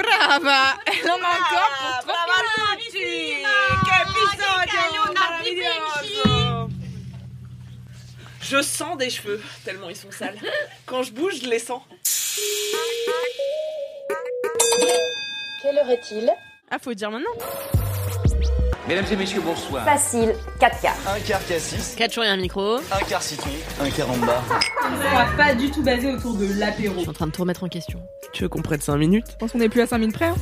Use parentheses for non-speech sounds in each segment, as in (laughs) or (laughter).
Brava! E (laughs) non manco Brava a tutti! Che episodio meraviglioso! Je sens des cheveux, tellement ils sont sales. Quand je bouge, je les sens. Quelle heure est-il? Ah, faut dire maintenant. Mesdames et messieurs, bonsoir. Facile, 4 quarts. Un quart cassis, 4 jours et un micro. un quart citron, un quart en bas. On va pas du tout basé autour de l'apéro. Je suis en train de tout remettre en question. Tu veux qu'on prenne 5 minutes? Je pense qu'on est plus à 5 minutes près. hein.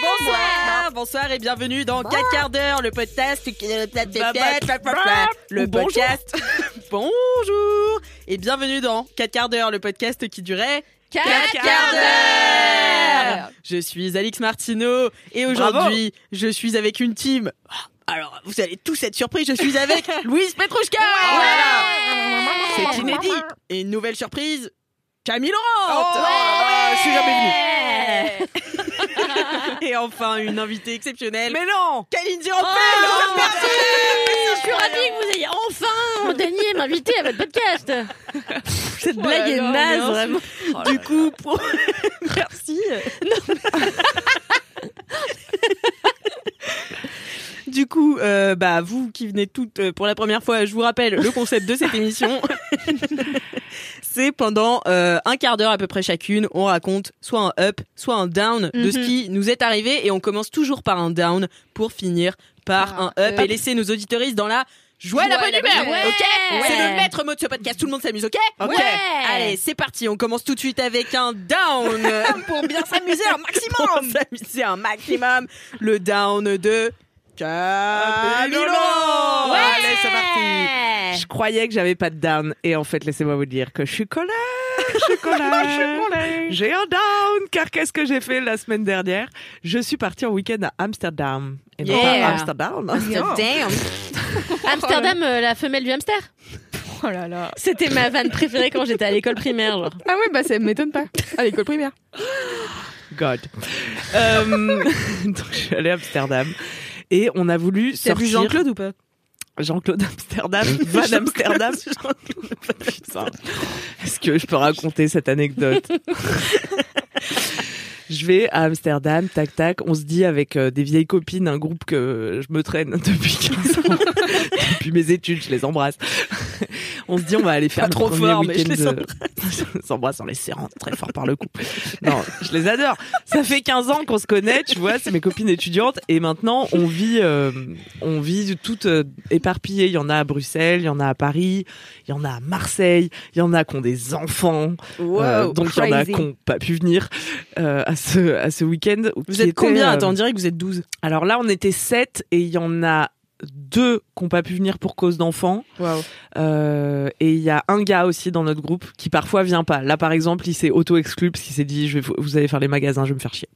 Bonsoir, bonsoir et bienvenue dans 4 quarts d'heure, le podcast. Le Bonjour. podcast. (laughs) Bonjour et bienvenue dans 4 quarts d'heure, le podcast qui durait 4 quarts d'heure. Je suis Alix Martineau et aujourd'hui, je suis avec une team. Alors, vous allez tous être surpris, je suis avec (laughs) Louise Petrouchka. Voilà. C'est inédit. Et une nouvelle surprise, Camille Laurent. Oh là là, je suis jamais venue. (laughs) Et enfin, une invitée exceptionnelle. Mais non Kaline Dirampel Oh, Je suis ravie que vous ayez enfin daigné m'inviter à votre podcast. Cette blague est là là, naze, merci. vraiment. Du coup, pour... (laughs) merci. Du coup, euh, bah vous qui venez toutes euh, pour la première fois, je vous rappelle le concept de cette émission. (laughs) C'est pendant euh, un quart d'heure à peu près chacune, on raconte soit un up, soit un down de ce qui nous est arrivé et on commence toujours par un down pour finir par un up et laisser nos auditoristes dans la joie et la bonne humeur. Ok, Ouais. c'est le maître mot de ce podcast. Tout le monde s'amuse, ok Ok. Ouais. Allez, c'est parti. On commence tout de suite avec un down (laughs) pour bien s'amuser un (laughs) maximum. pour s'amuser un maximum. Le down de Camilo. Ouais. Allez, c'est parti. Je croyais que j'avais pas de down et en fait laissez-moi vous dire que je suis colère, je suis colère. (laughs) J'ai un down car qu'est-ce que j'ai fait la semaine dernière? Je suis partie en week-end à Amsterdam et non Yeah. pas Amsterdam. Damn. (laughs) Amsterdam, euh, la femelle du hamster. Oh là là. C'était ma vanne préférée quand j'étais à l'école primaire. Genre. Ah ouais, bah ça m'étonne pas. À l'école primaire. (gasps) God. Euh, (laughs) donc je suis allée à Amsterdam et on a voulu T'as vu sortir. Jean-Claude ou pas? Jean-Claude Amsterdam, (laughs) Van (laughs) Amsterdam. Putain. Est-ce que je peux raconter cette anecdote? (laughs) Je vais à Amsterdam, tac tac. On se dit avec euh, des vieilles copines, un groupe que je me traîne depuis 15 ans, depuis mes études, je les embrasse. (laughs) On se dit on va aller faire Pas le trop premier fort, mais je les embrasse (laughs) en les serrant très fort par le cou. Non, je les adore. Ça fait 15 ans qu'on se connaît, tu vois, c'est mes copines étudiantes et maintenant on vit euh, on vit toutes euh, éparpillées, il y en a à Bruxelles, il y en a à Paris, il y en a à Marseille, il y en a qui ont des enfants. Euh, donc il y en a qui n'ont pas pu venir euh, à ce à ce week-end. Vous êtes était, combien? Attends, on dirait que vous êtes 12. Alors là, on était sept et il y en a deux qui n'ont pas pu venir pour cause d'enfants. Waouh. Euh, et il y a un gars aussi dans notre groupe qui parfois vient pas. Là, par exemple, il s'est auto-exclu parce qu'il s'est dit, je vais, vous allez faire les magasins, je vais me faire chier.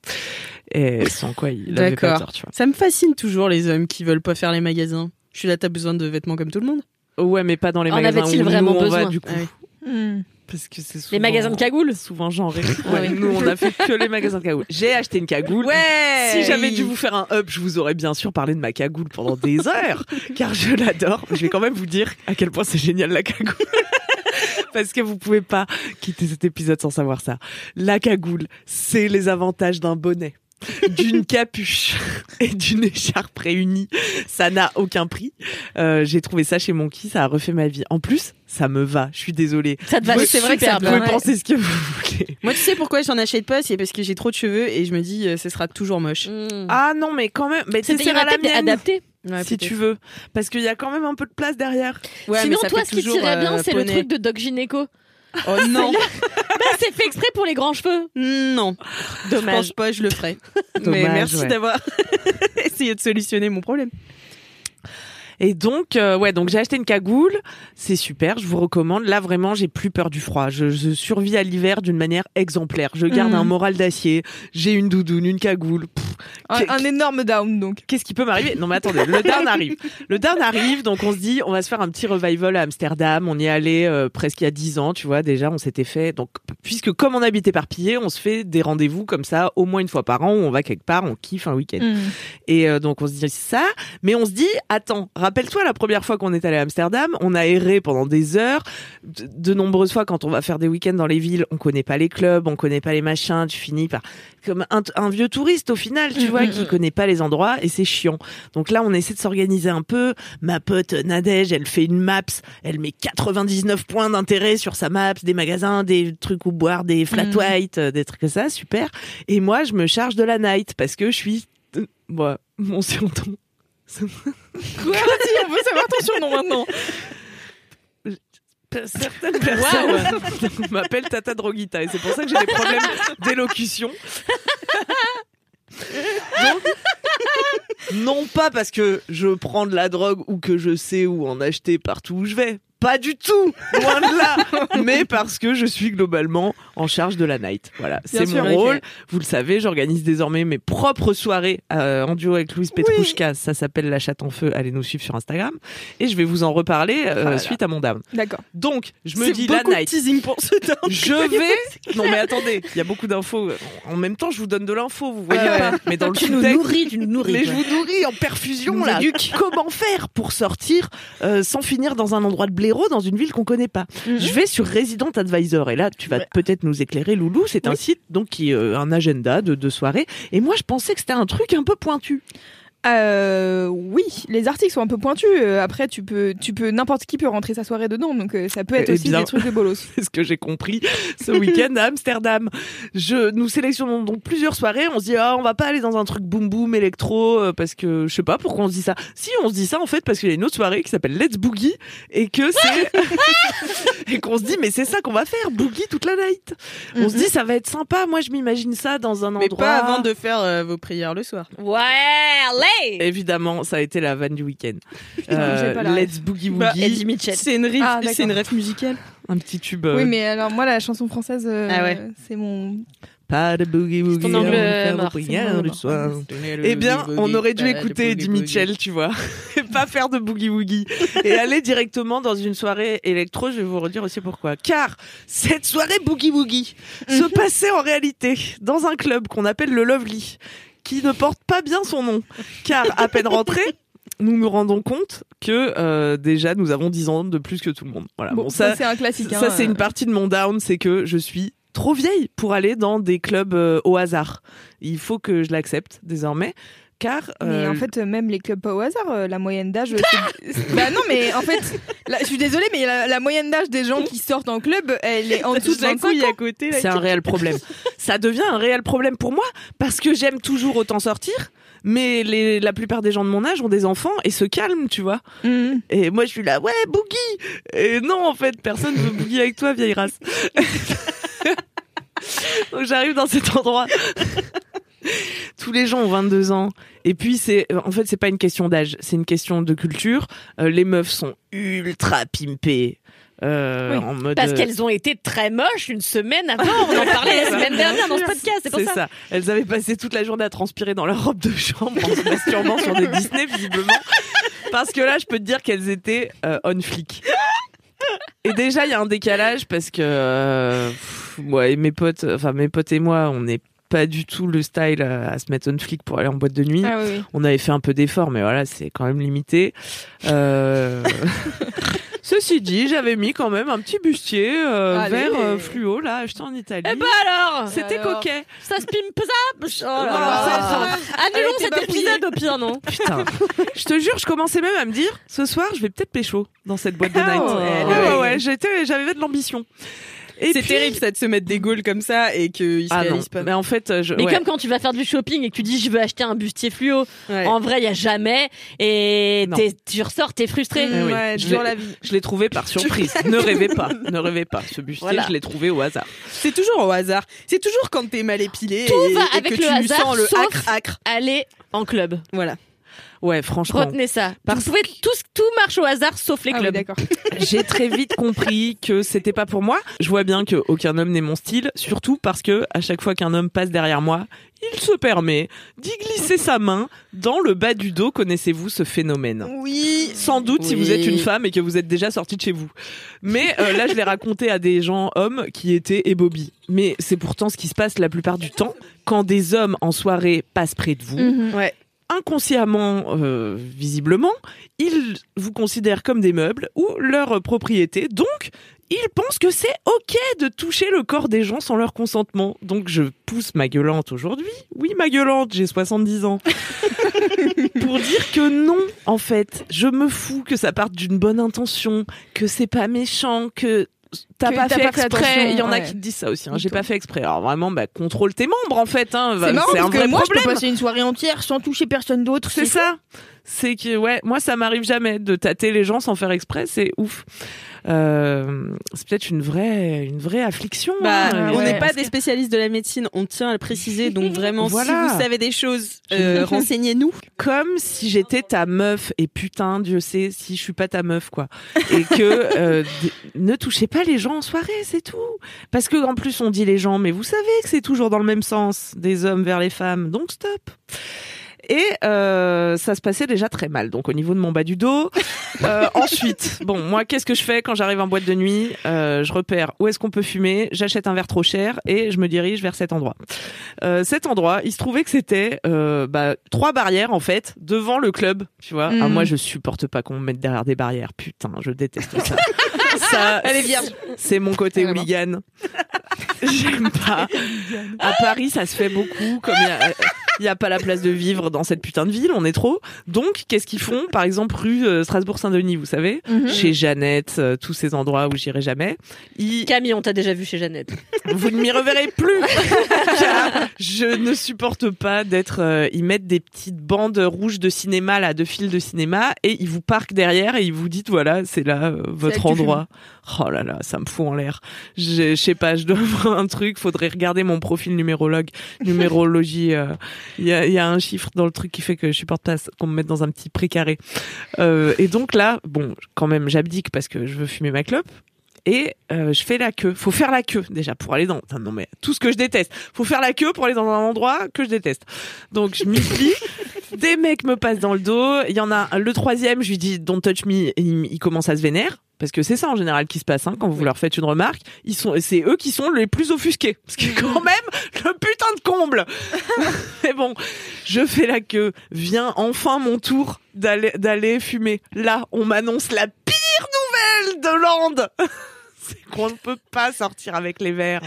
Et sans quoi il avait pas tort, tu Ça me fascine toujours les hommes qui veulent pas faire les magasins. Je suis là, t'as besoin de vêtements comme tout le monde? Vois. Ouais, mais pas dans les En magasins avait-il où vraiment va, besoin du coup. Ah oui. Parce que c'est souvent- Les magasins de cagoules. Souvent genré. Ouais, oui. Nous, on a fait que les magasins de cagoule. J'ai acheté une cagoule. Ouais Si j'avais dû vous faire un up, je vous aurais bien sûr parlé de ma cagoule pendant des (laughs) heures, car je l'adore. Je vais quand même vous dire à quel point c'est génial la cagoule. (laughs) Parce que vous pouvez pas quitter cet épisode sans savoir ça. La cagoule, c'est les avantages d'un bonnet, d'une capuche (laughs) et d'une écharpe réunies. Ça n'a aucun prix. Euh, J'ai trouvé ça chez Monkey, ça a refait ma vie. En plus, ça me va. Je suis désolée. Ça te va c'est vrai que ça Vous pouvez penser ce que vous voulez. Moi, tu sais pourquoi j'en achète pas C'est parce que j'ai trop de cheveux et je me dis, euh, ce sera toujours moche. Mmh. Ah non, mais quand même. Mais t'essaieras la mienne. adapté. Ouais, si tu veux. Parce qu'il y a quand même un peu de place derrière. Ouais, Sinon, mais ça toi, ce qui tirait bien, euh, c'est le truc de Doc Gynéco. Oh non Bah, c'est fait exprès pour les grands cheveux. Non Je Dommage. pense pas, je le ferai. mais Dommage, merci ouais. d'avoir (laughs) essayé de solutionner mon problème. Et donc, euh, ouais, donc j'ai acheté une cagoule. C'est super, je vous recommande. Là, vraiment, j'ai plus peur du froid. Je, je survis à l'hiver d'une manière exemplaire. Je garde Mhm. un moral d'acier. J'ai une doudoune, une cagoule. Pff, Un, énorme down donc. Qu'est-ce qui peut m'arriver? Non mais attendez, le down arrive. Le down arrive, donc on se dit, on va se faire un petit revival à Amsterdam. On y est allé euh, presque il y a 10 ans, tu vois, déjà on s'était fait. Donc puisque comme on habite éparpillé, on se fait des rendez-vous comme ça au moins une fois par an où on va quelque part, on kiffe un week-end. Mm. Et euh, donc on se dit ça, mais on se dit, attends, rappelle-toi la première fois qu'on est allé à Amsterdam, on a erré pendant des heures. De, de nombreuses fois quand on va faire des week-ends dans les villes, on connaît pas les clubs, on connaît pas les machins, tu finis par comme un, un vieux touriste au final, tu Mm, vois, mm, qui mm. connaît pas les endroits et c'est chiant. Donc là, on essaie de s'organiser un peu. Ma pote Nadège, elle fait une maps, elle met 99 points d'intérêt sur sa maps, des magasins, des trucs où boire, des flat Mm. white, euh, des trucs comme ça, super. Et moi, je me charge de la night parce que je suis euh, moi, mon surnom. Quoi Si, on veut savoir ton surnom maintenant. Certaines personnes m'appellent Tata Droguita et c'est pour ça que j'ai des problèmes d'élocution. Donc, non pas parce que je prends de la drogue ou que je sais où en acheter partout où je vais. Pas du tout, loin de là. (laughs) Mais parce que je suis globalement en charge de la night. Voilà, c'est mon rôle. Vous le savez, j'organise désormais mes propres soirées euh, en duo avec Louise Petrouchka. Ça s'appelle La Chatte en Feu. Allez nous suivre sur Instagram. Et je vais vous en reparler euh, Voilà. suite à mon down. D'accord. Donc, je me dis la night. teasing pour ce down. Je (laughs) vais. Non mais attendez, il y a beaucoup d'infos. En même temps, je vous donne de l'info, vous voyez pas. Mais dans le Tu nous nourris, tu nous nourris. mais je vous nourris en perfusion là. Comment faire pour sortir euh, sans finir dans un endroit de dans une ville qu'on connaît pas Mhm. Je vais sur Resident Advisor et là tu vas peut-être nous éclairer Loulou. C'est un site donc qui euh, un agenda de, de soirée. Et moi je pensais que c'était un truc un peu pointu. Euh, oui, les articles sont un peu pointus. Euh, Après, tu peux, tu peux, n'importe qui peut rentrer sa soirée dedans, donc euh, ça peut être Eh aussi bien. des trucs de bolos. (laughs) C'est ce que j'ai compris ce week-end à Amsterdam. Je, nous sélectionnons donc plusieurs soirées. On se dit, ah, on va pas aller dans un truc boom boom électro euh, parce que je sais pas pourquoi on se dit ça. Si, on se dit ça en fait parce qu'il y a une autre soirée qui s'appelle Let's Boogie et que c'est, (laughs) et qu'on se dit, mais c'est ça qu'on va faire, boogie toute la night. On se dit, ça va être sympa. Moi, je m'imagine ça dans un endroit. Mais pas avant de faire euh, vos prières le soir. Ouais, Évidemment, ça a été la vanne du week-end. pas la Let's Boogie Bah, Woogie. Eddie Mitchell. C'est une ref, Ah, c'est une musicale. un petit tube. euh, Oui, mais alors moi, la chanson française, euh, Ah ouais. c'est mon. Pas de boogie woogie. ton mon du soir. Eh bien, on aurait dû écouter Eddie Mitchell, tu vois, (laughs) et pas faire de boogie woogie, et aller directement dans une soirée électro. Je vais vous redire aussi pourquoi. Car cette soirée boogie woogie se (laughs) passait en réalité dans un club qu'on appelle le Lovely, qui ne porte pas bien son nom, car à peine rentré. Nous nous rendons compte que euh, déjà nous avons 10 ans de plus que tout le monde. Voilà. Bon, Bon, ça, ça, c'est un classique. ça, hein, c'est euh. une partie de mon down, c'est que je suis trop vieille pour aller dans des clubs euh, au hasard. Il faut que je l'accepte désormais, car Mais en fait, euh, même les clubs pas au hasard, euh, la moyenne d'âge. (laughs) bah non, mais en fait, là, je suis désolée, mais la, la moyenne d'âge des gens qui sortent en club, elle est en dessous de Tout d'un 25 coup, il y ans. à côté. c'est un réel problème. (laughs) Ça devient un réel problème pour moi parce que j'aime toujours autant sortir. Mais les, la plupart des gens de mon âge ont des enfants et se calment, tu vois. Mhm. Et moi, je suis là, ouais, boogie. Et non, en fait, personne veut boogie avec toi, vieille race. (laughs) Donc j'arrive dans cet endroit. (laughs) Tous les gens ont 22 ans. Et puis c'est, en fait, c'est pas une question d'âge, c'est une question de culture. Euh, les meufs sont ultra pimpées. Euh, Oui, en mode, Parce euh, qu'elles ont été très moches une semaine avant. On en parlait la (laughs) semaine dernière dans ce podcast, c'est pour ça. ça. Elles avaient passé toute la journée à transpirer dans leur robe de chambre en se masturbant sur des Disney, visiblement. Parce que là, je peux te dire qu'elles étaient euh, on flic. Et déjà, il y a un décalage parce que euh, pff, moi et mes potes, enfin mes potes et moi, on n'est pas du tout le style à, à se mettre on flic pour aller en boîte de nuit. Ah oui. On avait fait un peu d'efforts, mais voilà, c'est quand même limité. Euh... (laughs) Ceci dit, j'avais mis quand même un petit bustier euh, vert euh, fluo là, acheté en Italie. Eh ben alors C'était coquet. Ça se pimpe ça Oh là Ah, là. Elle Annulons était cet épisode au pire, non Putain, je te jure, je commençais même à me dire, ce soir, je vais peut-être pécho dans cette boîte de Ah night. ouais, ouais, ouais. ouais, ouais, j'étais, j'avais de l'ambition. C'est puis- terrible ça de se mettre des gaules comme ça et qu'ils se Ah non, réalisent pas. mais en fait, je, Mais ouais. comme quand tu vas faire du shopping et que tu dis je veux acheter un bustier fluo, Ouais. en vrai il y a jamais et tu ressors t'es frustré. Eh oui, Ouais, je la vie. je l'ai trouvé par surprise. (laughs) ne rêvez pas, ne rêvez pas. Ce bustier, Voilà. je l'ai trouvé au hasard. C'est toujours au hasard. C'est toujours quand t'es mal épilé Tout et, va et avec que le tu hasard, sens le acre acre. Aller en club. Voilà. Ouais, franchement. Retenez ça. Parce pouvez tous, tout marche au hasard sauf les Ah oui, clubs. d'accord. (laughs) J'ai très vite compris que c'était pas pour moi. Je vois bien que aucun homme n'est mon style, surtout parce que à chaque fois qu'un homme passe derrière moi, il se permet d'y glisser sa main dans le bas du dos. Connaissez-vous ce phénomène? Oui. Sans doute si vous êtes une femme et que vous êtes déjà sortie de chez vous. Mais euh, là, je l'ai raconté à des gens hommes qui étaient ébobis. Mais c'est pourtant ce qui se passe la plupart du temps quand des hommes en soirée passent près de vous Mhm. Ouais. Inconsciemment, euh, visiblement, ils vous considèrent comme des meubles ou leur propriété. Donc, ils pensent que c'est ok de toucher le corps des gens sans leur consentement. Donc, je pousse ma gueulante aujourd'hui. Oui, ma gueulante, j'ai 70 ans. (laughs) Pour dire que non, en fait, je me fous que ça parte d'une bonne intention, que c'est pas méchant, que t'as pas, fait pas fait exprès. Il y en a qui te disent ça aussi. Hein. J'ai pas fait exprès. Alors vraiment, bah, contrôle tes membres, en fait. Hein. C'est marrant un vrai moi, je problème. peux passer une soirée entière sans toucher personne d'autre. C'est ça. C'est que ouais, moi ça m'arrive jamais de tâter les gens sans faire exprès, c'est ouf. Euh, c'est peut-être une vraie une vraie affliction. Bah, hein. on ouais. n'est pas des spécialistes de la médecine, on tient à le préciser. Donc (laughs) vraiment, Voilà. si vous savez des choses, euh, (laughs) renseignez-nous. Comme si j'étais ta meuf et putain, Dieu sait si je suis pas ta meuf quoi. Et que euh, ne touchez pas les gens en soirée, c'est tout. Parce que en plus on dit les gens, mais vous savez que c'est toujours dans le même sens des hommes vers les femmes, donc stop. Et euh, ça se passait déjà très mal. Donc au niveau de mon bas du dos. (laughs) Euh, ensuite, bon, moi, qu'est-ce que je fais quand j'arrive en boîte de nuit? Euh, Je repère où est-ce qu'on peut fumer. J'achète un verre trop cher et je me dirige vers cet endroit. Euh, cet endroit, il se trouvait que c'était euh, bah, trois barrières en fait devant le club. Tu vois. Ah, moi, je supporte pas qu'on me mette derrière des barrières. Putain, je déteste ça. (laughs) ça Elle est vierge. C'est mon côté Vraiment. hooligan. (laughs) J'aime pas. À Paris, ça se fait beaucoup. Comme il y a, il y a pas la place de vivre dans cette putain de ville, on est trop. Donc, qu'est-ce qu'ils font? Par exemple, rue euh, Strasbourg-Saint-Denis, vous savez, Mhm. chez Jeannette, euh, tous ces endroits où j'irai jamais. Ils... Camille, on t'a déjà vu chez Jeannette. Vous ne m'y reverrez plus. Car je ne supporte pas d'être. euh, ils mettent des petites bandes rouges de cinéma là, de fils de cinéma, et ils vous parquent derrière et ils vous disent voilà, c'est là votre endroit. Oh là là, ça me fout en l'air. Je, sais pas, je dois (laughs) avoir un truc. Faudrait regarder mon profil numérologue, numérologie. euh, Il y, a, un chiffre dans le truc qui fait que je supporte pas qu'on me mette dans un petit précaré. Euh, et donc là, bon, quand même, j'abdique parce que je veux fumer ma clope et euh, je fais la queue. Faut faire la queue déjà pour aller dans. Non mais tout ce que je déteste. Faut faire la queue pour aller dans un endroit que je déteste. Donc je m'y plie. Des mecs me passent dans le dos. Il y en a le troisième. Je lui dis don't touch me. Et il, commence à se vénère. Parce que c'est ça en général qui se passe hein, quand vous leur faites une remarque. Ils sont, c'est eux qui sont les plus offusqués. Parce que quand même le putain de comble. (laughs) Mais bon, je fais la queue. Vient enfin mon tour d'aller d'aller fumer. Là, on m'annonce la pire nouvelle de Lande. (laughs) C'est qu'on ne peut pas sortir avec les verres.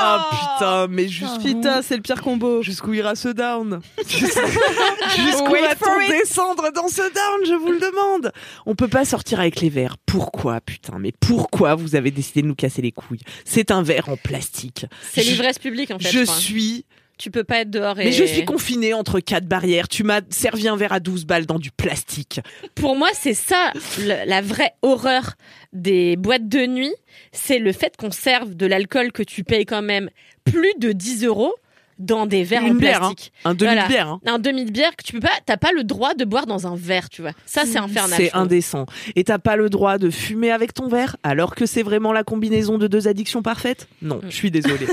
Ah putain, mais jusqu'où Putain, c'est le pire combo. Jusqu'où ira ce down (laughs) Jusqu'où va-t-on it. descendre dans ce down Je vous le demande. On peut pas sortir avec les verres. Pourquoi, putain Mais pourquoi vous avez décidé de nous casser les couilles? C'est un verre en plastique. C'est Je- l'ivresse publique en fait. Je je crois. suis Tu peux pas être dehors et. mais je suis confinée entre quatre barrières. Tu m'as servi un verre à 12 balles dans du plastique. Pour moi, c'est ça le- la vraie horreur des boîtes de nuit, c'est le fait qu'on serve de l'alcool que tu payes quand même plus de 10 euros dans des verres Une en bière, plastique. Un demi Voilà. de bière. hein. Un demi de bière que tu peux pas, t'as pas le droit de boire dans un verre, tu vois. Ça, c'est infernal. C'est indécent. Et t'as pas le droit de fumer avec ton verre alors que c'est vraiment la combinaison de deux addictions parfaites? Non, (laughs) je suis désolée.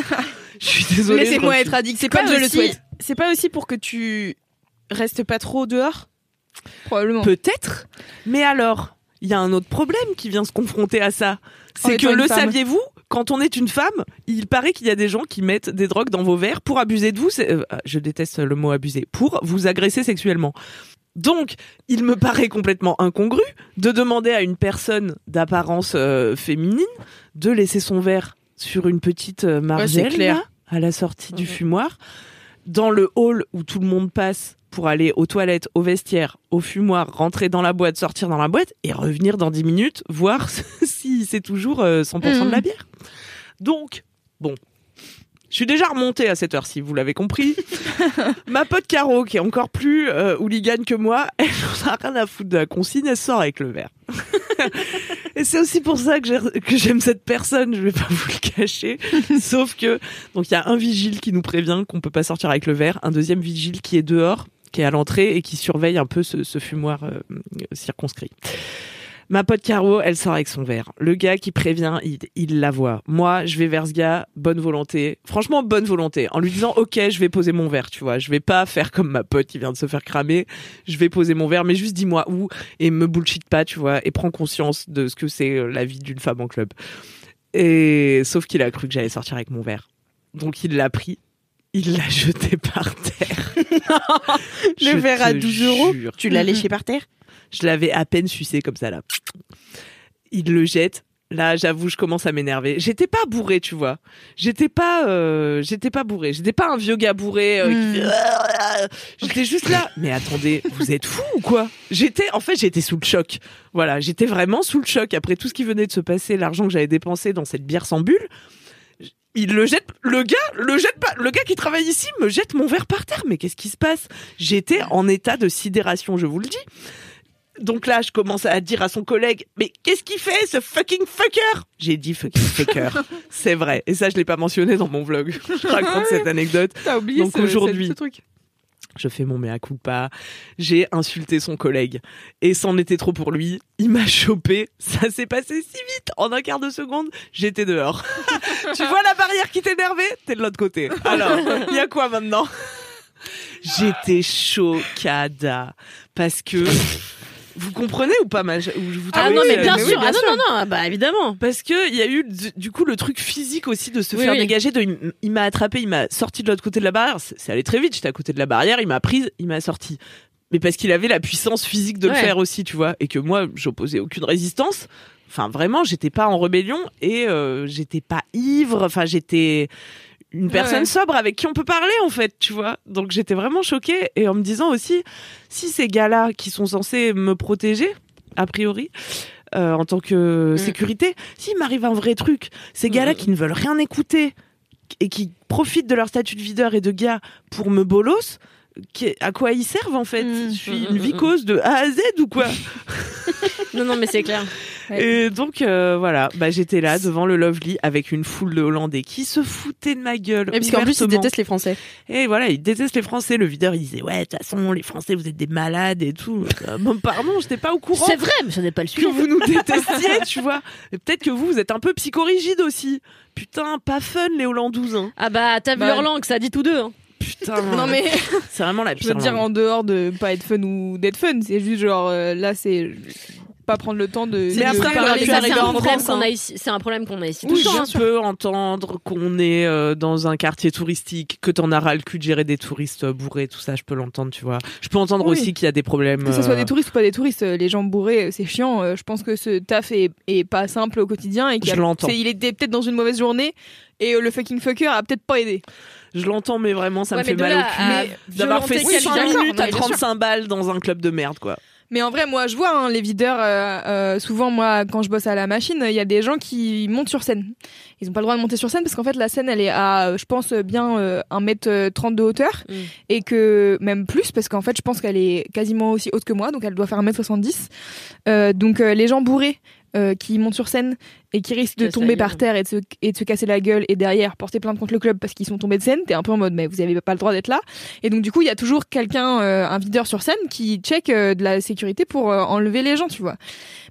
Je suis désolée. Laissez-moi être addict, c'est pas comme je le aussi- souhaite. C'est pas aussi pour que tu restes pas trop dehors? Probablement. Peut-être. Mais alors, il y a un autre problème qui vient se confronter à ça. C'est que étant une le saviez-vous quand on est une femme, il paraît qu'il y a des gens qui mettent des drogues dans vos verres pour abuser de vous. euh, je déteste le mot abuser. Pour vous agresser sexuellement. Donc, il me paraît complètement incongru de demander à une personne d'apparence euh, féminine de laisser son verre sur une petite euh, margelle là, à la sortie du fumoir, dans le hall où tout le monde passe pour aller aux toilettes, au vestiaire, au fumoir, rentrer dans la boîte, sortir dans la boîte et revenir dans 10 minutes, voir (laughs) si c'est toujours euh, 100% de la bière. Donc, bon, je suis déjà remontée à cette heure-ci, vous l'avez compris. (laughs) Ma pote Caro, qui est encore plus euh, hooligan que moi, (laughs) elle n'en a rien à foutre de la consigne, elle sort avec le verre. Et c'est aussi pour ça que j'ai- que j'aime cette personne, je vais pas vous le cacher. Sauf que, donc il y a un vigile qui nous prévient qu'on peut pas sortir avec le verre, un deuxième vigile qui est dehors, qui est à l'entrée et qui surveille un peu ce, fumoir euh, circonscrit. Ma pote Caro, elle sort avec son verre. Le gars qui prévient, il, il la voit. Moi, je vais vers ce gars, bonne volonté. Franchement, bonne volonté. En lui disant, OK, je vais poser mon verre, tu vois. Je vais pas faire comme ma pote qui vient de se faire cramer. Je vais poser mon verre, mais juste dis-moi où et me bullshit pas, tu vois, et prends conscience de ce que c'est euh, la vie d'une femme en club. Et sauf qu'il a cru que j'allais sortir avec mon verre. Donc il l'a pris, il l'a jeté par terre. (laughs) Le Je verre à te 12 euros, jure. tu l'as léché par terre? Je l'avais à peine sucé comme ça là. Il le jette. Là, j'avoue, je commence à m'énerver. J'étais pas bourré, tu vois. J'étais pas, euh, j'étais pas bourré. J'étais pas un vieux gars bourré. euh, qui fait- (laughs) J'étais juste là. Mais attendez, vous êtes fous ou quoi? J'étais, en fait, j'étais sous le choc. Voilà, j'étais vraiment sous le choc après tout ce qui venait de se passer, l'argent que j'avais dépensé dans cette bière sans bulle. Il le jette, le gars, le jette pas, le gars qui travaille ici me jette mon verre par terre. Mais qu'est-ce qui se passe? J'étais en état de sidération, je vous le dis. Donc là, je commence à dire à son collègue, mais qu'est-ce qu'il fait, ce fucking fucker? J'ai dit fucking fucker. (laughs) C'est vrai. Et ça, je l'ai pas mentionné dans mon vlog. Je raconte cette anecdote. T'as oublié Donc aujourd'hui, ce- ce truc. Je fais mon mea culpa. J'ai insulté son collègue. Et c'en était trop pour lui. Il m'a chopé. Ça s'est passé si vite. En un quart de seconde, j'étais dehors. (laughs) tu vois la barrière qui t'énervait? T'es de l'autre côté. Alors, il y a quoi maintenant? (laughs) J'étais chocada. Parce que... Vous comprenez ou pas ma... ou je vous Ah non, mais bien mais oui, sûr. bien ah non, sûr. non, non, bah évidemment. parce que il y a eu du- coup le truc physique aussi de se Oui, faire oui. dégager. De, il- m'a attrapé, il m'a sorti de l'autre côté de la barrière. C'est allé très vite. J'étais à côté de la barrière, il m'a prise, il m'a sorti. Mais parce qu'il avait la puissance physique de le faire aussi, tu vois, et que moi j'opposais aucune résistance. Enfin vraiment, j'étais pas en rébellion et euh, j'étais pas ivre. Enfin j'étais une personne Ouais. sobre avec qui on peut parler en fait, tu vois. Donc j'étais vraiment choquée et en me disant aussi si ces gars-là qui sont censés me protéger a priori euh, en tant que Mm. sécurité, s'il m'arrive un vrai truc, ces gars-là qui ne veulent rien écouter et qui profitent de leur statut de videur et de gars pour me bolos, à quoi ils servent en fait Mm. Je suis Mm, une mm, vicose de A à Z ou quoi (laughs) Non, non, mais c'est clair. Ouais. Et donc euh, voilà, bah j'étais là devant le Lovely avec une foule de Hollandais qui se foutaient de ma gueule. Et parce qu'en plus, ils détestent les Français. Et voilà, ils détestent les Français. Le videur, il disait ouais, de toute façon, les Français, vous êtes des malades et tout. Euh, bon, pardon, j'étais pas au courant. C'est vrai, mais ce n'est pas le que sujet. vous nous détestiez, tu vois. Peut-être que vous, vous êtes un peu psychorigide aussi. Putain, pas fun les Hollandouses. Hein. Ah bah, t'as vu Bah, leur langue, ça dit tous deux. hein. Putain. (laughs) Non mais (laughs) c'est vraiment la je pire. veux dire langue. en dehors de pas être fun ou d'être fun, c'est juste genre euh, là c'est pas prendre le temps de. Mais après, c'est un en problème France, qu'on a ici. C'est un problème qu'on a ici. tout Oui, je peux entendre qu'on est euh, dans un quartier touristique, que t'en as ras le cul de gérer des touristes euh, bourrés, tout ça, je peux l'entendre, tu vois. Je peux entendre Oui. aussi qu'il y a des problèmes. Que ce soit des touristes ou pas des touristes, les gens bourrés, c'est chiant. Je pense que ce taf est, est pas simple au quotidien et qu'il Je était peut-être dans une mauvaise journée et le fucking fucker a peut-être pas aidé. Je l'entends, mais vraiment, ça Ouais, me fait mal au cul. D'avoir fait violenter 5 quelqu'un. d'accord, minutes à mais bien sûr. 35 balles dans un club de merde, quoi. Mais en vrai, moi, je vois hein, les videurs. euh, euh, souvent, moi, quand je bosse à la machine, il y a des gens qui montent sur scène. Ils ont pas le droit de monter sur scène parce qu'en fait, la scène, elle est à, euh, je pense, bien euh, 1m30 de hauteur Mm. et que même plus parce qu'en fait, je pense qu'elle est quasiment aussi haute que moi, donc elle doit faire 1m70. Euh, donc, les gens bourrés. Euh, qui montent sur scène et qui risquent de tomber par terre et de, se, et de se casser la gueule et derrière porter plainte contre le club parce qu'ils sont tombés de scène, t'es un peu en mode mais vous avez pas le droit d'être là. Et donc du coup il y a toujours quelqu'un, euh, un videur sur scène qui check euh, de la sécurité pour enlever les gens, tu vois.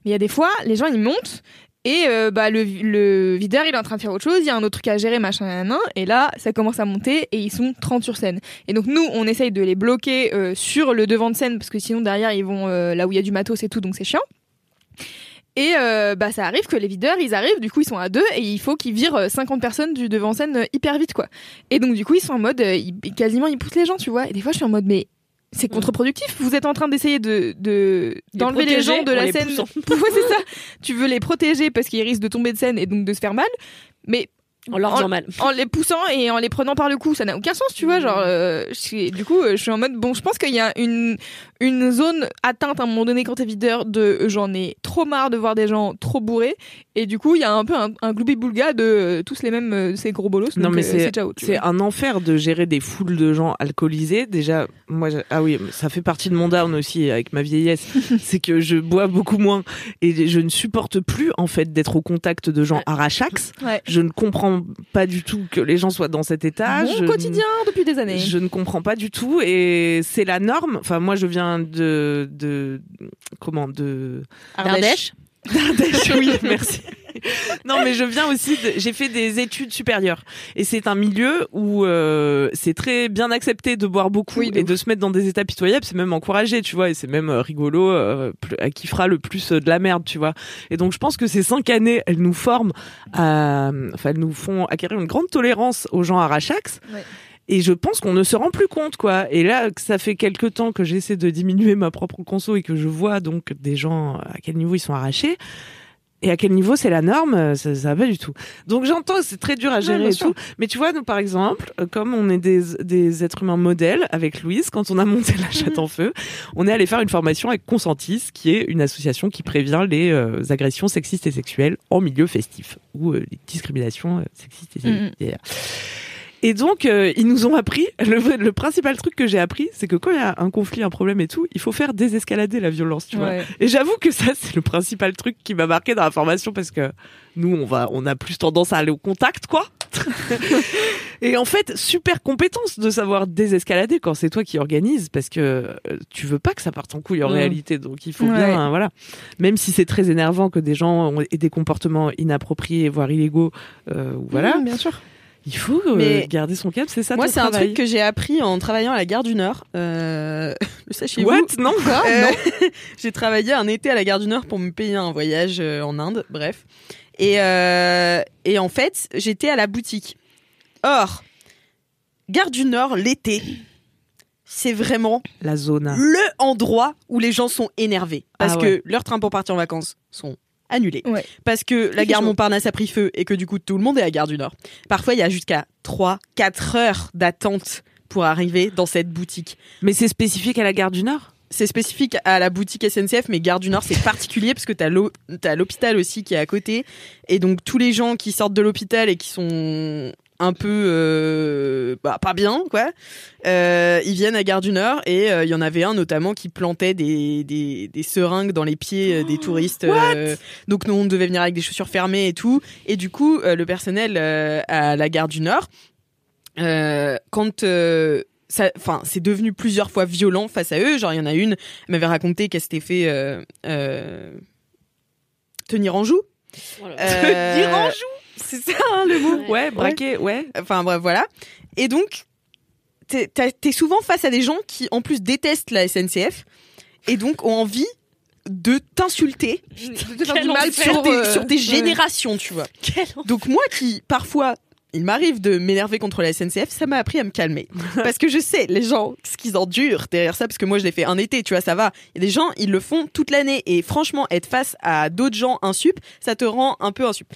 Mais il y a des fois les gens ils montent et euh, bah le, le videur il est en train de faire autre chose, il y a un autre truc à gérer machin nan, et là ça commence à monter et ils sont 30 sur scène. Et donc nous on essaye de les bloquer euh, sur le devant de scène parce que sinon derrière ils vont euh, là où il y a du matos et tout donc c'est chiant. Et euh, bah ça arrive que les videurs ils arrivent, du coup ils sont à deux et il faut qu'ils virent euh, 50 personnes du devant scène euh, hyper vite quoi. Et donc du coup ils sont en mode euh, ils- quasiment ils poussent les gens tu vois. Et des fois je suis en mode mais c'est contre-productif. Vous êtes en train d'essayer de de- d'enlever les, protéger gens de la les scène. (laughs) ouais c'est ça. Tu veux les protéger parce qu'ils risquent de tomber de scène et donc de se faire mal. Mais En leur faisant mal. en les poussant et en les prenant par le cou, ça n'a aucun sens, tu vois. Genre, euh, je du coup, euh, je suis en mode bon. Je pense qu'il y a une une zone atteinte à un moment donné quand t'es videur de euh, j'en ai trop marre de voir des gens trop bourrés et du coup il y a un peu un, un gloubi boulga de euh, tous les mêmes euh, ces gros bolos. Non, donc, mais c'est- C'est un enfer de gérer des foules de gens alcoolisés. Déjà, moi, ah oui, ça fait partie de mon down aussi avec ma vieillesse. (laughs) c'est que je bois beaucoup moins et je ne supporte plus en fait d'être au contact de gens Ouais. Ouais. Je ne comprends comprends pas du tout que les gens soient dans cet état. Mon Je- quotidien depuis des années. Je ne comprends pas du tout et c'est la norme. Enfin, moi, je viens de de comment de Ardèche. (laughs) D'Ardèche, oui, merci. (laughs) Non, mais je viens aussi. de- J'ai fait des études supérieures et c'est un milieu où euh, c'est très bien accepté de boire beaucoup Oui, et ouf. de se mettre dans des états pitoyables. C'est même encouragé, tu vois, et c'est même euh, rigolo. euh, plus- à qui fera le plus euh, de la merde, tu vois. Et donc, je pense que ces cinq années, elles nous forment, à, enfin, elles nous font acquérir une grande tolérance aux gens. Ouais. Et je pense qu'on ne se rend plus compte, quoi. Et là, ça fait quelque temps que j'essaie de diminuer ma propre conso et que je vois donc des gens à quel niveau ils sont arrachés. Et à quel niveau c'est la norme, euh, ça, ça va pas du tout. Donc j'entends, c'est très dur à gérer et sûr. tout. Mais tu vois, nous par exemple, euh, comme on est des, des êtres humains modèles avec Louise, quand on a monté la chatte en feu, on est allé faire une formation avec Consentis, qui est une association qui prévient les euh, agressions sexistes et sexuelles en milieu festif ou euh, les discriminations euh, sexistes et Mhm. sexuelles. Et donc, euh, ils nous ont appris, le, le principal truc que j'ai appris, c'est que quand il y a un conflit, un problème et tout, il faut faire désescalader la violence, tu vois. Et j'avoue que ça, c'est le principal truc qui m'a marqué dans la formation parce que nous, on va, on a plus tendance à aller au contact, quoi. (laughs) et en fait, super compétence de savoir désescalader quand c'est toi qui organise parce que euh, tu veux pas que ça parte en couille en réalité. Donc il faut Ouais. bien, hein, voilà. Même si c'est très énervant que des gens ont des comportements inappropriés, voire illégaux, euh, voilà, Mmh, bien sûr. Il faut euh, Mais garder son cap. C'est ça. Moi, c'est un truc que j'ai appris en travaillant à la gare du Nord. Euh... (laughs) Le sachiez-vous What? Non. Euh, (laughs) j'ai travaillé un été à la gare du Nord pour me payer un voyage en Inde, bref. Et, euh, et en fait, j'étais à la boutique. Or, gare du Nord, l'été, c'est vraiment La zone. le endroit où les gens sont énervés. Parce Ah ouais. que leurs trains pour partir en vacances sont annulés. Ouais. Parce que la gare chaud. Montparnasse a pris feu et que du coup tout le monde est à gare du Nord. Parfois il y a jusqu'à 3 4 heures d'attente pour arriver dans cette boutique. Mais c'est spécifique à la gare du Nord? C'est spécifique à la boutique SNCF, mais Gare du Nord, c'est particulier parce que t'as l'hôpital aussi qui est à côté. Et donc, tous les gens qui sortent de l'hôpital et qui sont un peu euh, bah, pas bien, quoi, euh, ils viennent à Gare du Nord. Et euh, il y en avait un notamment qui plantait des, des, des seringues dans les pieds des touristes. donc, nous, on devait venir avec des chaussures fermées et tout. Et du coup, le personnel à la Gare du Nord, quand ça, enfin, c'est devenu plusieurs fois violent face à eux. Genre, il y en a une, elle m'avait raconté qu'elle s'était fait euh, euh, tenir en joue. Euh, (laughs) Tenir en joue? C'est ça hein, le mot. Ouais, braqué, ouais. Enfin bref, voilà. Et donc, t'es souvent face à des gens qui, en plus, détestent la SNCF et donc ont envie de t'insulter De te faire Quel du mal enfer. sur, euh, ouais. générations, tu vois. Donc moi qui, parfois, il m'arrive de m'énerver contre la SNCF, ça m'a appris à me calmer. (laughs) Parce que je sais, les gens, ce qu'ils endurent derrière ça, parce que moi je l'ai fait un été, tu vois, ça va. Il y a des gens, ils le font toute l'année. Et franchement, être face à d'autres gens insup, ça te rend un peu insup.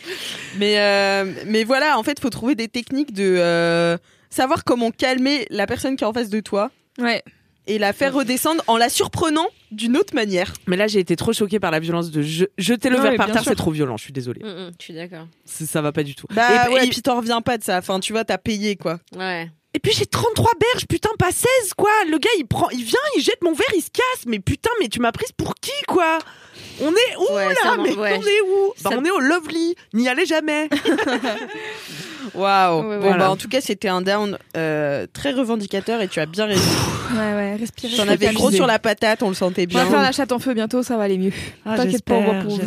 Mais, euh, mais voilà, en fait, faut trouver des techniques de euh, savoir comment calmer la personne qui est en face de toi Ouais. Et la faire redescendre en la surprenant d'une autre manière. Mais là, j'ai été trop choquée par la violence de je- jeter le Non, verre mais par bien terre, sûr. c'est trop violent. Je suis désolée. Mm, mm, je suis d'accord. C'est- Ça va pas du tout. Bah et, ouais, et- puis t'en reviens pas de ça. Enfin, tu vois, t'as payé quoi. Ouais. et puis j'ai 33 berges, putain, pas 16, quoi. Le gars, il prend, il vient, il jette mon verre, il se casse. Mais putain, mais tu m'as prise pour qui, quoi? On est où Ouais, là? ça, Mais ouais. on est où? Bah, Ça- On est au Lovely. N'y allez jamais. (laughs) (laughs) Waouh. Ouais, bon, voilà. bah, en tout cas, c'était un down euh, très revendicateur et tu as bien réussi. Ouais, ouais, respirer. T'en avais gros sur la patate, on le sentait On va bien. faire la chatte en feu bientôt, ça va aller mieux. Ah, T'inquiète pas, on va pour.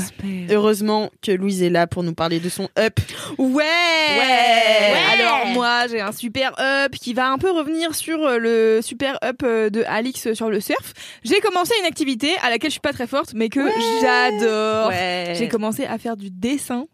Heureusement que Louise est là pour nous parler de son up. Ouais, Ouais. Alors moi j'ai un super up qui va un peu revenir sur euh, le super up euh, de Alix sur le surf. J'ai commencé une activité à laquelle je suis pas très forte mais que j'adore. Ouais. J'ai commencé à faire du dessin.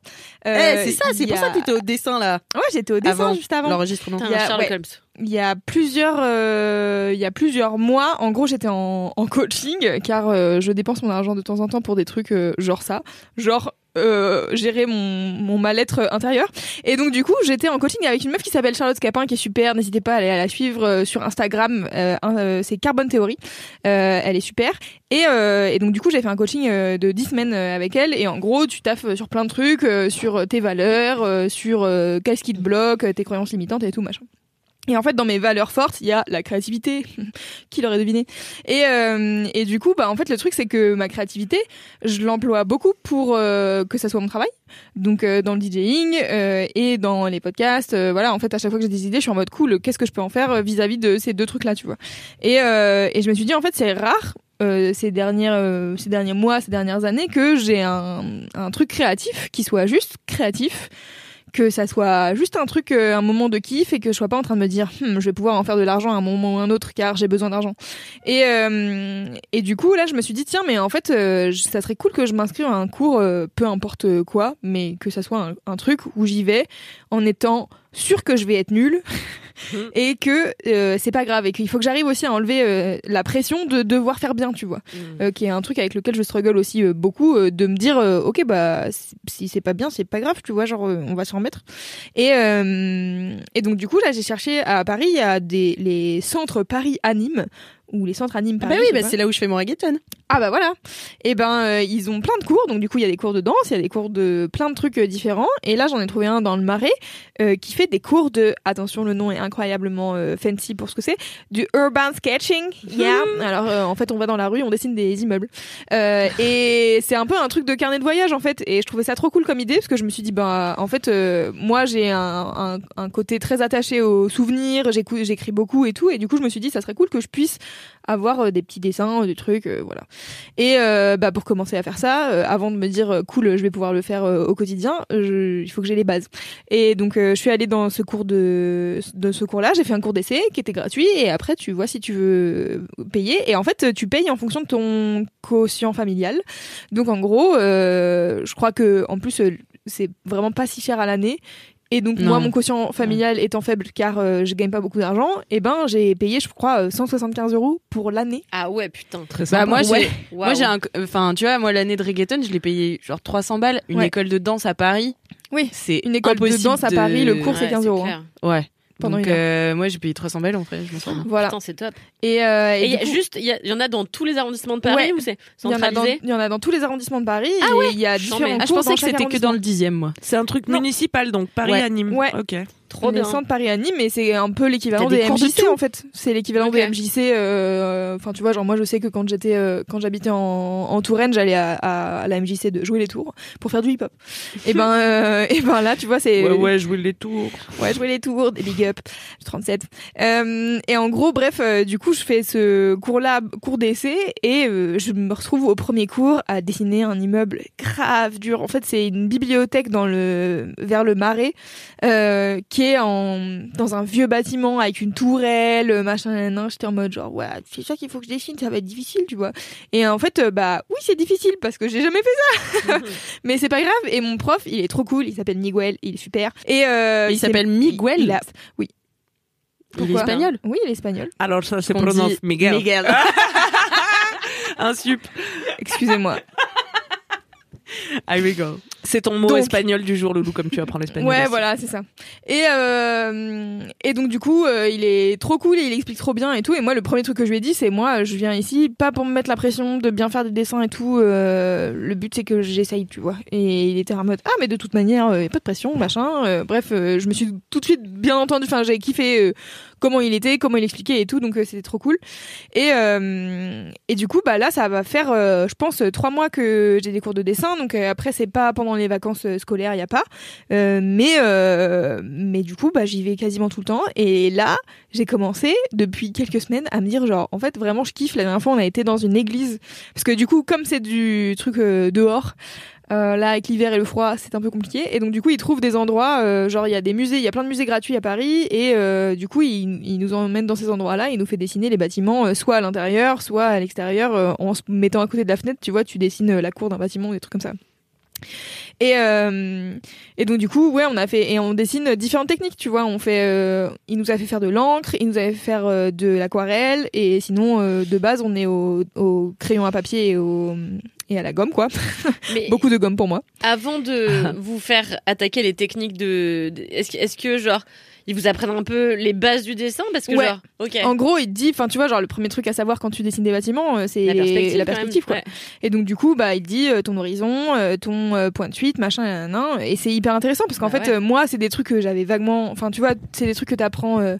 Eh, Euh, c'est ça, c'est pour ça que t'étais au dessin là. Ouais, j'étais au dessin avant juste avant. l'enregistrement. Il y a- Sherlock ouais. Holmes. Il y a plusieurs, euh, il y a plusieurs mois, en gros, j'étais en, en coaching car euh, je dépense mon argent de temps en temps pour des trucs euh, genre ça, genre euh, gérer mon, mal-être intérieur. Et donc du coup, j'étais en coaching avec une meuf qui s'appelle Charlotte Scapin, qui est super. N'hésitez pas à aller la suivre euh, sur Instagram. Euh, c'est Carbone Theory. Elle est super. Et, et donc du coup, j'ai fait un coaching de 10 semaines avec elle. Et en gros, tu taffes sur plein de trucs, sur tes valeurs, sur qu'est-ce qui te bloque, tes croyances limitantes et tout machin. Et en fait, dans mes valeurs fortes, il y a la créativité. (laughs) Qui l'aurait deviné? Et euh, et du coup, bah en fait, le truc c'est que ma créativité, je l'emploie beaucoup pour euh, que ça soit mon travail. Donc euh, dans le DJing euh, et dans les podcasts, euh, voilà. En fait, à chaque fois que j'ai des idées, je suis en mode cool. Qu'est-ce que je peux en faire euh, vis-à-vis de ces deux trucs-là, tu vois Et et je me suis dit en fait, c'est rare. euh, ces dernières euh, ces derniers mois ces dernières années que j'ai un un truc créatif qui soit juste créatif que ça soit juste un truc, euh, un moment de kiff et que je sois pas en train de me dire, Hm, je vais pouvoir en faire de l'argent à un moment ou un autre car j'ai besoin d'argent. Et euh, et du coup là, je me suis dit tiens, mais en fait, euh, ça serait cool que je m'inscrive à un cours, peu importe quoi, mais que ça soit un truc où j'y vais en étant sûr que je vais être nulle (laughs) et que euh, c'est pas grave et qu'il faut que j'arrive aussi à enlever euh, la pression de devoir faire bien, tu vois, Euh, qui est un truc avec lequel je struggle aussi beaucoup, de me dire ok bah si- c'est pas bien, c'est pas grave, tu vois, genre on va s'en remettre. Et et donc du coup là j'ai cherché à Paris, il y a des les centres Paris Anime ou les centres Anime Ah Paris. bah oui, bah c'est là où je fais mon reggaeton. Ah bah voilà. Et ben euh, ils ont plein de cours, donc du coup il y a des cours de danse, il y a des cours de plein de trucs euh, différents. Et là j'en ai trouvé un dans le Marais euh, qui fait des cours de, attention le nom est incroyablement euh, fancy pour ce que c'est, du urban sketching. Yeah. Alors euh, en fait on va dans la rue, on dessine des immeubles. Euh, et (laughs) c'est un peu un truc de carnet de voyage en fait. Et je trouvais ça trop cool comme idée parce que je me suis dit bah en fait euh, moi j'ai un, un, un côté très attaché aux souvenirs, j'écris beaucoup et tout. Et du coup je me suis dit ça serait cool que je puisse avoir euh, des petits dessins, des trucs, euh, voilà. Et euh, bah pour commencer à faire ça, euh, avant de me dire euh, cool, je vais pouvoir le faire euh, au quotidien, il faut que j'ai les bases. Et donc euh, je suis allée dans ce cours de de ce cours-là, j'ai fait un cours d'essai qui était gratuit et après tu vois si tu veux payer et en fait tu payes en fonction de ton quotient familial. Donc en gros, euh, je crois que en plus euh, c'est vraiment pas si cher à l'année. Et donc Non. moi mon quotient familial étant faible car euh, je gagne pas beaucoup d'argent, et ben j'ai payé je crois euh, 175 euros pour l'année. Ah ouais, putain. Très Bah moi j'ai Ouais. moi j'ai un enfin tu vois moi l'année de reggaeton, je l'ai payé genre 300 balles, une Ouais. école de danse à Paris. Oui. C'est Une école de danse à Paris, le cours, c'est Ouais, 15 euros, clair. Ouais. Pendant Donc une heure. euh, moi j'ai payé 300 balles en fait, je m'en sors bien. Voilà. Putain, c'est top. Et, euh, et Et il y a coup, juste, il y, a- il y en a dans tous les arrondissements de Paris Ouais. ou c'est il y, en a dans, centralisé il y en a dans tous les arrondissements de Paris. Ah et ouais il y a différents. Ah je pensais que c'était que dans le dixième moi. C'est un truc Non. municipal, donc Paris Ouais. anime. Ouais. Ok. Trop les bien. centres Paris Anime, mais c'est un peu l'équivalent des des, cours de MJC en fait. C'est l'équivalent Ok. des MJC. euh, Enfin, tu vois, genre moi je sais que quand j'étais, euh, quand j'habitais en, en Touraine, j'allais à, à, à la MJC de jouer les tours pour faire du hip hop. et ben, euh, (laughs) et ben là, tu vois, c'est Ouais, ouais, jouer les tours. Ouais, jouer les tours, des big up, 37. Euh, et en gros, bref, euh, du coup, je fais ce cours-là, cours d'essai, et euh, je me retrouve au premier cours à dessiner un immeuble grave dur. En fait, c'est une bibliothèque dans le vers le Marais, qui est en dans un vieux bâtiment avec une tourelle, machin, nan, J'étais en mode genre, ouais, c'est ça qu'il faut que je dessine, ça va être difficile, tu vois. Et en fait, bah oui, c'est difficile parce que j'ai jamais fait ça. (laughs) Mais c'est pas grave. Et mon prof, il est trop cool. Il s'appelle Miguel. Il est super. Et Il s'appelle Miguel il a- Oui. Il est Pourquoi espagnol Oui, il est espagnol. Alors ça se prononce dit Miguel. Miguel. (laughs) Un sup. Excusez-moi. I go. C'est ton mot Donc- espagnol du jour, Loulou, comme tu apprends l'espagnol. Ouais, aussi. voilà, c'est ça. Et euh, et donc du coup, euh, il est trop cool et il explique trop bien et tout. Et moi, le premier truc que je lui ai dit, c'est moi, je viens ici pas pour me mettre la pression de bien faire des dessins et tout. euh, le but c'est que j'essaye, tu vois. Et il était en mode ah mais de toute manière, euh, y a pas de pression, machin. Euh, bref, euh, je me suis tout de suite bien entendu. Enfin, j'ai kiffé euh, comment il était, comment il expliquait et tout. Donc euh, c'était trop cool. Et euh, et du coup, bah là, ça va faire, euh, je pense, trois mois que j'ai des cours de dessin. Donc après, c'est pas pendant les vacances scolaires, il y a pas. Mais mais du coup bah j'y vais quasiment tout le temps et là j'ai commencé depuis quelques semaines à me dire genre en fait vraiment je kiffe la dernière fois on a été dans une église parce que du coup comme c'est du truc dehors euh, là avec l'hiver et le froid c'est un peu compliqué. Et donc du coup ils trouvent des endroits euh, genre il y a des musées il y a plein de musées gratuits à Paris. Et euh, du coup ils, ils nous emmènent dans ces endroits là ils nous fait dessiner les bâtiments euh, soit à l'intérieur soit à l'extérieur en se mettant à côté de la fenêtre. Tu vois tu dessines la cour d'un bâtiment ou des trucs comme ça et euh, et donc du coup ouais on a fait et on dessine différentes techniques tu vois on fait euh, il nous a fait faire de l'encre il nous a fait faire euh, de l'aquarelle et sinon de base on est au, au crayon à papier et au et à la gomme quoi. (laughs) Mais Beaucoup de gomme pour moi. avant de (laughs) vous faire attaquer les techniques de, de- est-ce que, est-ce que genre ils vous apprennent un peu les bases du dessin parce que Ouais. genre ok En gros, il te dit, enfin tu vois, genre le premier truc à savoir quand tu dessines des bâtiments, euh, c'est la perspective, la quand perspective même. quoi. Ouais. Et donc du coup, bah il te dit euh, ton horizon, euh, ton point de fuite, machin, nan, et c'est hyper intéressant parce qu'en Bah fait, ouais. moi, c'est des trucs que j'avais vaguement, enfin tu vois, c'est des trucs que t'apprends. Euh,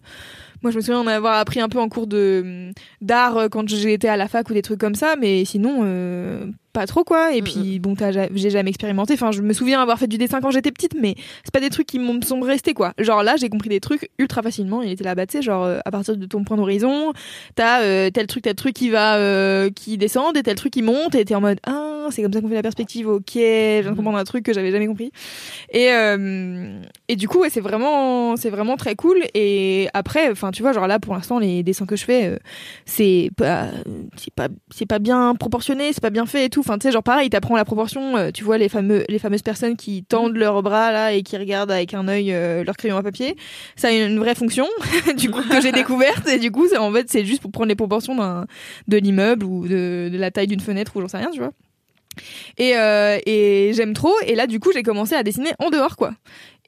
moi, je me souviens en avoir appris un peu en cours de d'art quand j'étais à la fac ou des trucs comme ça, mais sinon euh, pas trop quoi. Et Mm, puis bon, t'as ja- j'ai jamais expérimenté. Enfin, je me souviens avoir fait du dessin quand j'étais petite, mais c'est pas des trucs qui me sont restés quoi. Genre là, j'ai compris des trucs ultra facilement. Il était là, bah tu sais, genre euh, à partir de ton point d'horizon, t'as euh, tel truc, tel truc qui va, euh, qui descend et tel truc qui monte, et t'es en mode ah, c'est comme ça qu'on fait la perspective. Ok, je viens de comprendre un truc que j'avais jamais compris. Et et du coup, ouais, c'est vraiment, c'est vraiment très cool. Et après, enfin, tu vois, genre là, pour l'instant, les dessins que je fais, c'est pas, c'est pas, c'est pas bien proportionné, c'est pas bien fait et tout. Enfin, tu sais, genre pareil, t'apprends la proportion. euh, tu vois les fameux, les fameuses personnes qui tendent leurs bras là et qui regardent avec un œil euh, leur crayon à papier. Ça a une vraie fonction, (laughs) du coup que j'ai (laughs) découverte. Et du coup, c'est en fait, c'est juste pour prendre les proportions d'un, de l'immeuble ou de, de la taille d'une fenêtre ou j'en sais rien, tu vois. Et, euh, et j'aime trop. Et là, du coup, j'ai commencé à dessiner en dehors, quoi.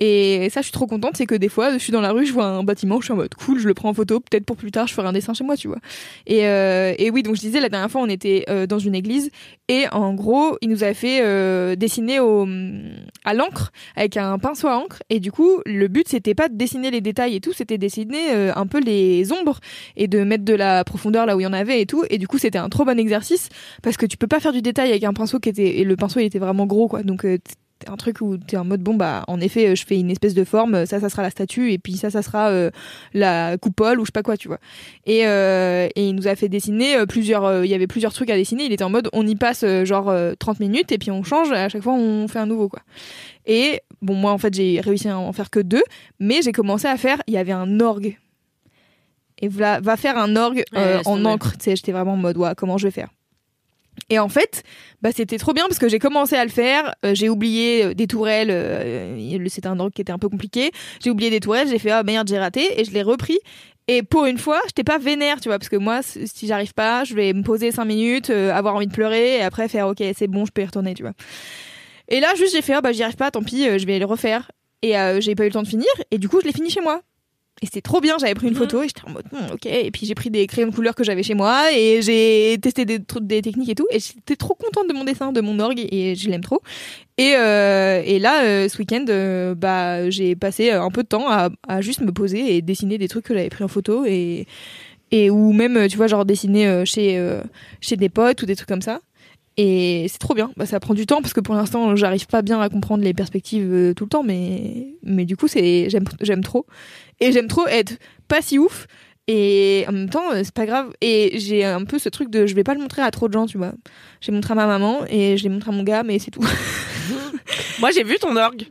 Et ça, je suis trop contente. C'est que des fois, je suis dans la rue, je vois un bâtiment, je suis en mode cool, je le prends en photo. Peut-être pour plus tard, je ferai un dessin chez moi, tu vois. Et, euh, et oui, donc je disais, la dernière fois, on était euh, dans une église. Et en gros, il nous avait fait euh, dessiner au, à l'encre avec un pinceau à encre. Et du coup, le but, c'était pas de dessiner les détails et tout, c'était de dessiner euh, un peu les ombres et de mettre de la profondeur là où il y en avait et tout. Et du coup, c'était un trop bon exercice parce que tu peux pas faire du détail avec un pinceau qui était et le pinceau il était vraiment gros quoi. Donc euh, un truc où t'es en mode bon bah en effet euh, je fais une espèce de forme ça ça sera la statue et puis ça ça sera euh, la coupole ou je sais pas quoi tu vois. Et euh, et il nous a fait dessiner euh, plusieurs euh, il y avait plusieurs trucs à dessiner. Il était en mode on y passe euh, genre euh, 30 minutes et puis on change et à chaque fois on fait un nouveau quoi. Et bon moi en fait j'ai réussi à en faire que deux mais j'ai commencé à faire il y avait un orgue. Et voilà va faire un orgue euh, en encre. Tu sais j'étais vraiment en mode ouais comment je vais faire? Et en fait, bah c'était trop bien parce que j'ai commencé à le faire. euh, j'ai oublié euh, des tourelles. euh, c'était un orgue qui était un peu compliqué. J'ai oublié des tourelles. J'ai fait ah merde j'ai raté et je l'ai repris. Et pour une fois, j'étais pas vénère, tu vois, parce que moi, si j'arrive pas, je vais me poser cinq minutes, avoir envie de pleurer, et après faire ok, c'est bon, je peux y retourner, tu vois. Et là, juste j'ai fait ah bah j'y arrive pas, tant pis, je vais le refaire. Et j'ai pas eu le temps de finir, et du coup, je l'ai fini chez moi. Et c'était trop bien, j'avais pris une photo et j'étais en mode Hmm, ok. Et puis j'ai pris des crayons de couleur que j'avais chez moi et j'ai testé des, des techniques et tout. Et j'étais trop contente de mon dessin, de mon orgue et je l'aime trop. Et, euh, et là, euh, ce week-end, euh, bah, j'ai passé un peu de temps à, à juste me poser et dessiner des trucs que j'avais pris en photo et, et ou même, tu vois, genre dessiner chez, chez des potes ou des trucs comme ça. Et c'est trop bien. Bah, ça prend du temps parce que pour l'instant, j'arrive pas bien à comprendre les perspectives tout le temps, mais, mais du coup, c'est, j'aime, j'aime trop. Et j'aime trop être pas si ouf. Et en même temps, euh, c'est pas grave. Et j'ai un peu ce truc de je vais pas le montrer à trop de gens, tu vois. J'ai montré à ma maman et je l'ai montré à mon gars, mais c'est tout. (laughs) Moi, j'ai vu ton orgue.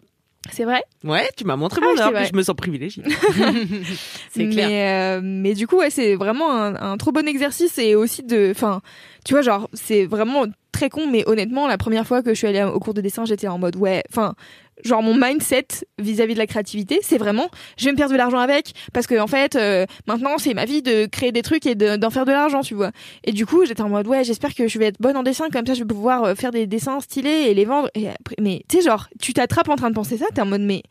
C'est vrai? Ouais, tu m'as montré Ah, mon orgue. Je me sens privilégiée. (laughs) (laughs) C'est clair. Mais, euh, mais du coup, ouais, c'est vraiment un, un trop bon exercice et aussi de, enfin, tu vois, genre, c'est vraiment très con, mais honnêtement, la première fois que je suis allée au cours de dessin, j'étais en mode, ouais, enfin, genre mon mindset vis-à-vis de la créativité, c'est vraiment, je vais me perdre de l'argent avec, parce que en fait, euh, maintenant, c'est ma vie de créer des trucs et de- d'en faire de l'argent, tu vois. Et du coup, j'étais en mode, ouais, j'espère que je vais être bonne en dessin, comme ça, je vais pouvoir euh, faire des dessins stylés et les vendre. Et après, mais tu sais, genre, tu t'attrapes en train de penser ça, t'es en mode, mais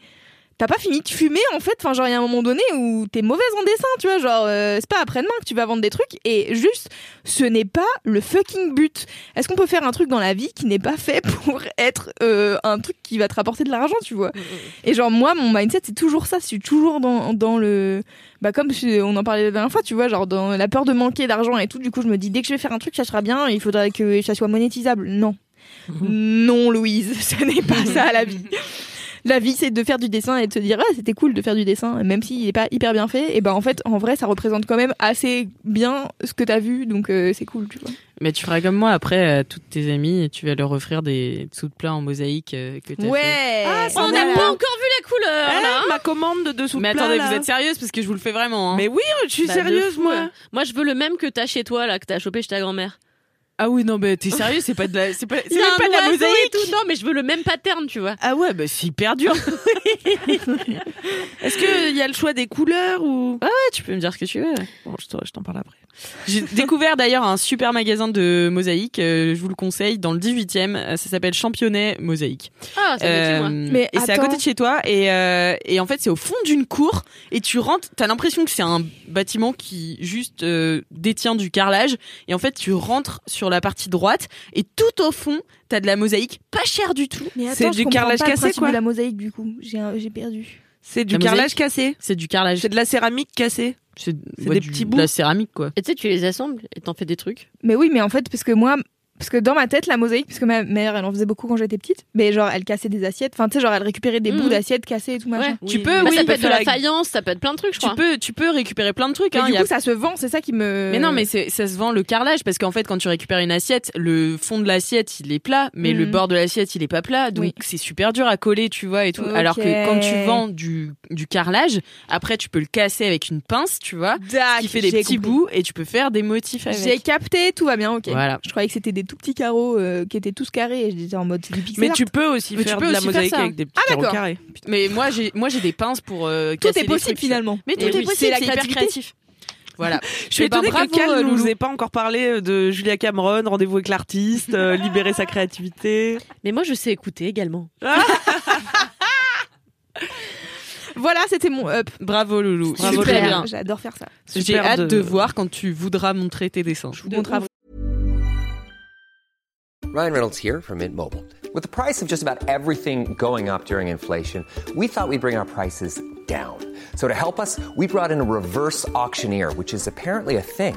t'as pas fini de fumer en fait enfin genre il y a un moment donné où t'es mauvaise en dessin tu vois genre euh, c'est pas après-demain que tu vas vendre des trucs et juste ce n'est pas le fucking but. Est-ce qu'on peut faire un truc dans la vie qui n'est pas fait (laughs) pour être euh, un truc qui va te rapporter de l'argent tu vois? Et genre moi mon mindset c'est toujours ça je suis toujours dans, dans le bah comme on en parlait la dernière fois tu vois genre dans la peur de manquer d'argent et tout du coup je me dis dès que je vais faire un truc ça sera bien il faudrait que ça soit monétisable. Non. (laughs) Non Louise (laughs) ce n'est pas ça la vie la vie c'est de faire du dessin et de se dire ah c'était cool de faire du dessin même s'il est pas hyper bien fait et ben en fait en vrai ça représente quand même assez bien ce que t'as vu donc euh, c'est cool tu vois Mais tu feras comme moi après, à toutes tes amies, et tu vas leur offrir des sous de plat en mosaïque euh, que t'as fait. Ah, ça On n'a pas encore vu la couleur Eh, là. ma commande de dessous Mais plat, attendez, là. vous êtes sérieuse parce que je vous le fais vraiment. Hein. Mais oui, je suis Bah, de sérieuse, fou, moi. ouais. Moi, je veux le même que t'as chez toi là, que t'as chopé chez ta grand-mère. Ah oui, non, mais t'es sérieux, c'est pas de la, c'est pas, c'est même pas de la mosaïque. et tout. Non, mais je veux le même pattern, tu vois. Ah ouais, bah c'est hyper dur. (laughs) Est-ce qu'il y a le choix des couleurs ou? Ah ouais, tu peux me dire ce que tu veux. Bon, je t'en je t'en parle après. J'ai (laughs) découvert d'ailleurs un super magasin de mosaïque, euh, je vous le conseille, dans le 18e, euh, ça s'appelle Championnet Mosaïque. Ah, ça moi. Euh, Mais et c'est à côté de chez toi et, euh, et en fait c'est au fond d'une cour et tu rentres, t'as l'impression que c'est un bâtiment qui juste euh, détient du carrelage et en fait tu rentres sur la partie droite et tout au fond t'as de la mosaïque pas cher du tout. Mais C'est du carrelage cassé, quoi. de la mosaïque du coup. J'ai perdu. C'est du La carrelage cassé. C'est du carrelage. C'est de la céramique cassée. C'est c'est des petits bouts. de la céramique quoi. Et tu sais, tu les assembles et t'en fais des trucs. Mais oui, mais en fait, parce que moi, parce que dans ma tête, la mosaïque, parce que ma mère, elle en faisait beaucoup quand j'étais petite, mais genre, elle cassait des assiettes. Enfin, tu sais, genre, elle récupérait des Mhm. bouts d'assiettes cassées et tout machin. Ouais. Tu peux, Bah, oui, ça peut être de la faïence, ça peut être plein de trucs, je Tu crois. peux, tu peux récupérer plein de trucs. Mais hein, du a coup, ça se vend, c'est ça qui me. Mais non, mais ça se vend le carrelage parce qu'en fait, quand tu récupères une assiette, le fond de l'assiette il est plat, mais le Mhm. bord de l'assiette il est pas plat, donc Oui. c'est super dur à coller, tu vois et tout. Alors que quand tu vends du du carrelage, après tu peux le casser avec une pince, tu vois, Dac, qui fait des j'ai petits compris. bouts et tu peux faire des motifs J'ai avec. capté, tout va bien, ok. Voilà. Je croyais que c'était des tout petits carreaux euh, qui étaient tous carrés et j'étais en mode c'est du pixel Mais art. tu peux aussi Mais tu faire peux de la aussi faire mosaïque ça. avec des petits Ah, carreaux d'accord. carrés. Mais moi j'ai moi j'ai des pinces pour euh, Tout casser est des possible trucs. finalement. Mais tout Et est oui, possible, c'est hyper créativité. créatif. Voilà. (laughs) Je suis Eh ben, étonnée bravo, que Cal euh, nous Loulou. ait pas encore parlé euh, de Julia Cameron, rendez-vous avec l'artiste, euh, (laughs) libérer sa créativité. Mais moi, je sais écouter également. (laughs) Voilà, c'était mon up. Bravo Loulou. Bravo, Super Loulou. J'adore faire ça. J'ai Super hâte de- de... voir quand tu voudras montrer tes dessins. Je vous montre après. Ryan Reynolds here from Mint Mobile. With the price of just about everything going up during inflation, we thought we'd bring our prices down. So to help us, we brought in a reverse auctioneer, which is apparently a thing.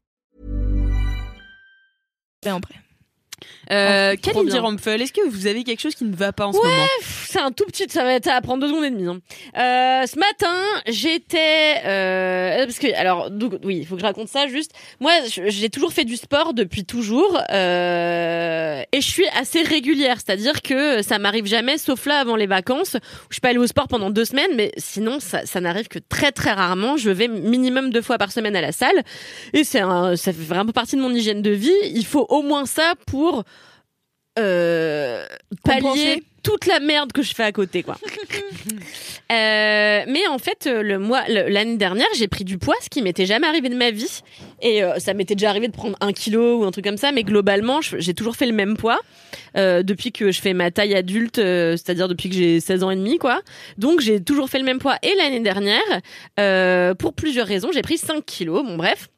Et après. Euh, trop Kalindi. Rumpel, est-ce que vous avez quelque chose qui ne va pas en ce Ouais, moment? c'est un tout petit, ça va, ça va prendre deux secondes et demie. hein. Euh, ce matin, j'étais, euh, parce que, alors, donc, oui, il faut que je raconte ça juste. Moi, j'ai toujours fait du sport depuis toujours, euh, et je suis assez régulière, c'est-à-dire que ça m'arrive jamais, sauf là avant les vacances, où je peux aller au sport pendant deux semaines, mais sinon, ça, ça n'arrive que très très rarement. Je vais minimum deux fois par semaine à la salle, et c'est un, ça fait vraiment partie de mon hygiène de vie. Il faut au moins ça pour euh, pallier toute la merde que je fais à côté, quoi. (laughs) Euh, mais en fait, euh, le mois, l'année dernière, j'ai pris du poids, ce qui m'était jamais arrivé de ma vie. Et euh, ça m'était déjà arrivé de prendre un kilo ou un truc comme ça, mais globalement, j'ai toujours fait le même poids euh, depuis que je fais ma taille adulte, euh, c'est-à-dire depuis que j'ai 16 ans et demi, quoi. Donc j'ai toujours fait le même poids. Et l'année dernière, euh, pour plusieurs raisons, j'ai pris 5 kilos. Bon, bref.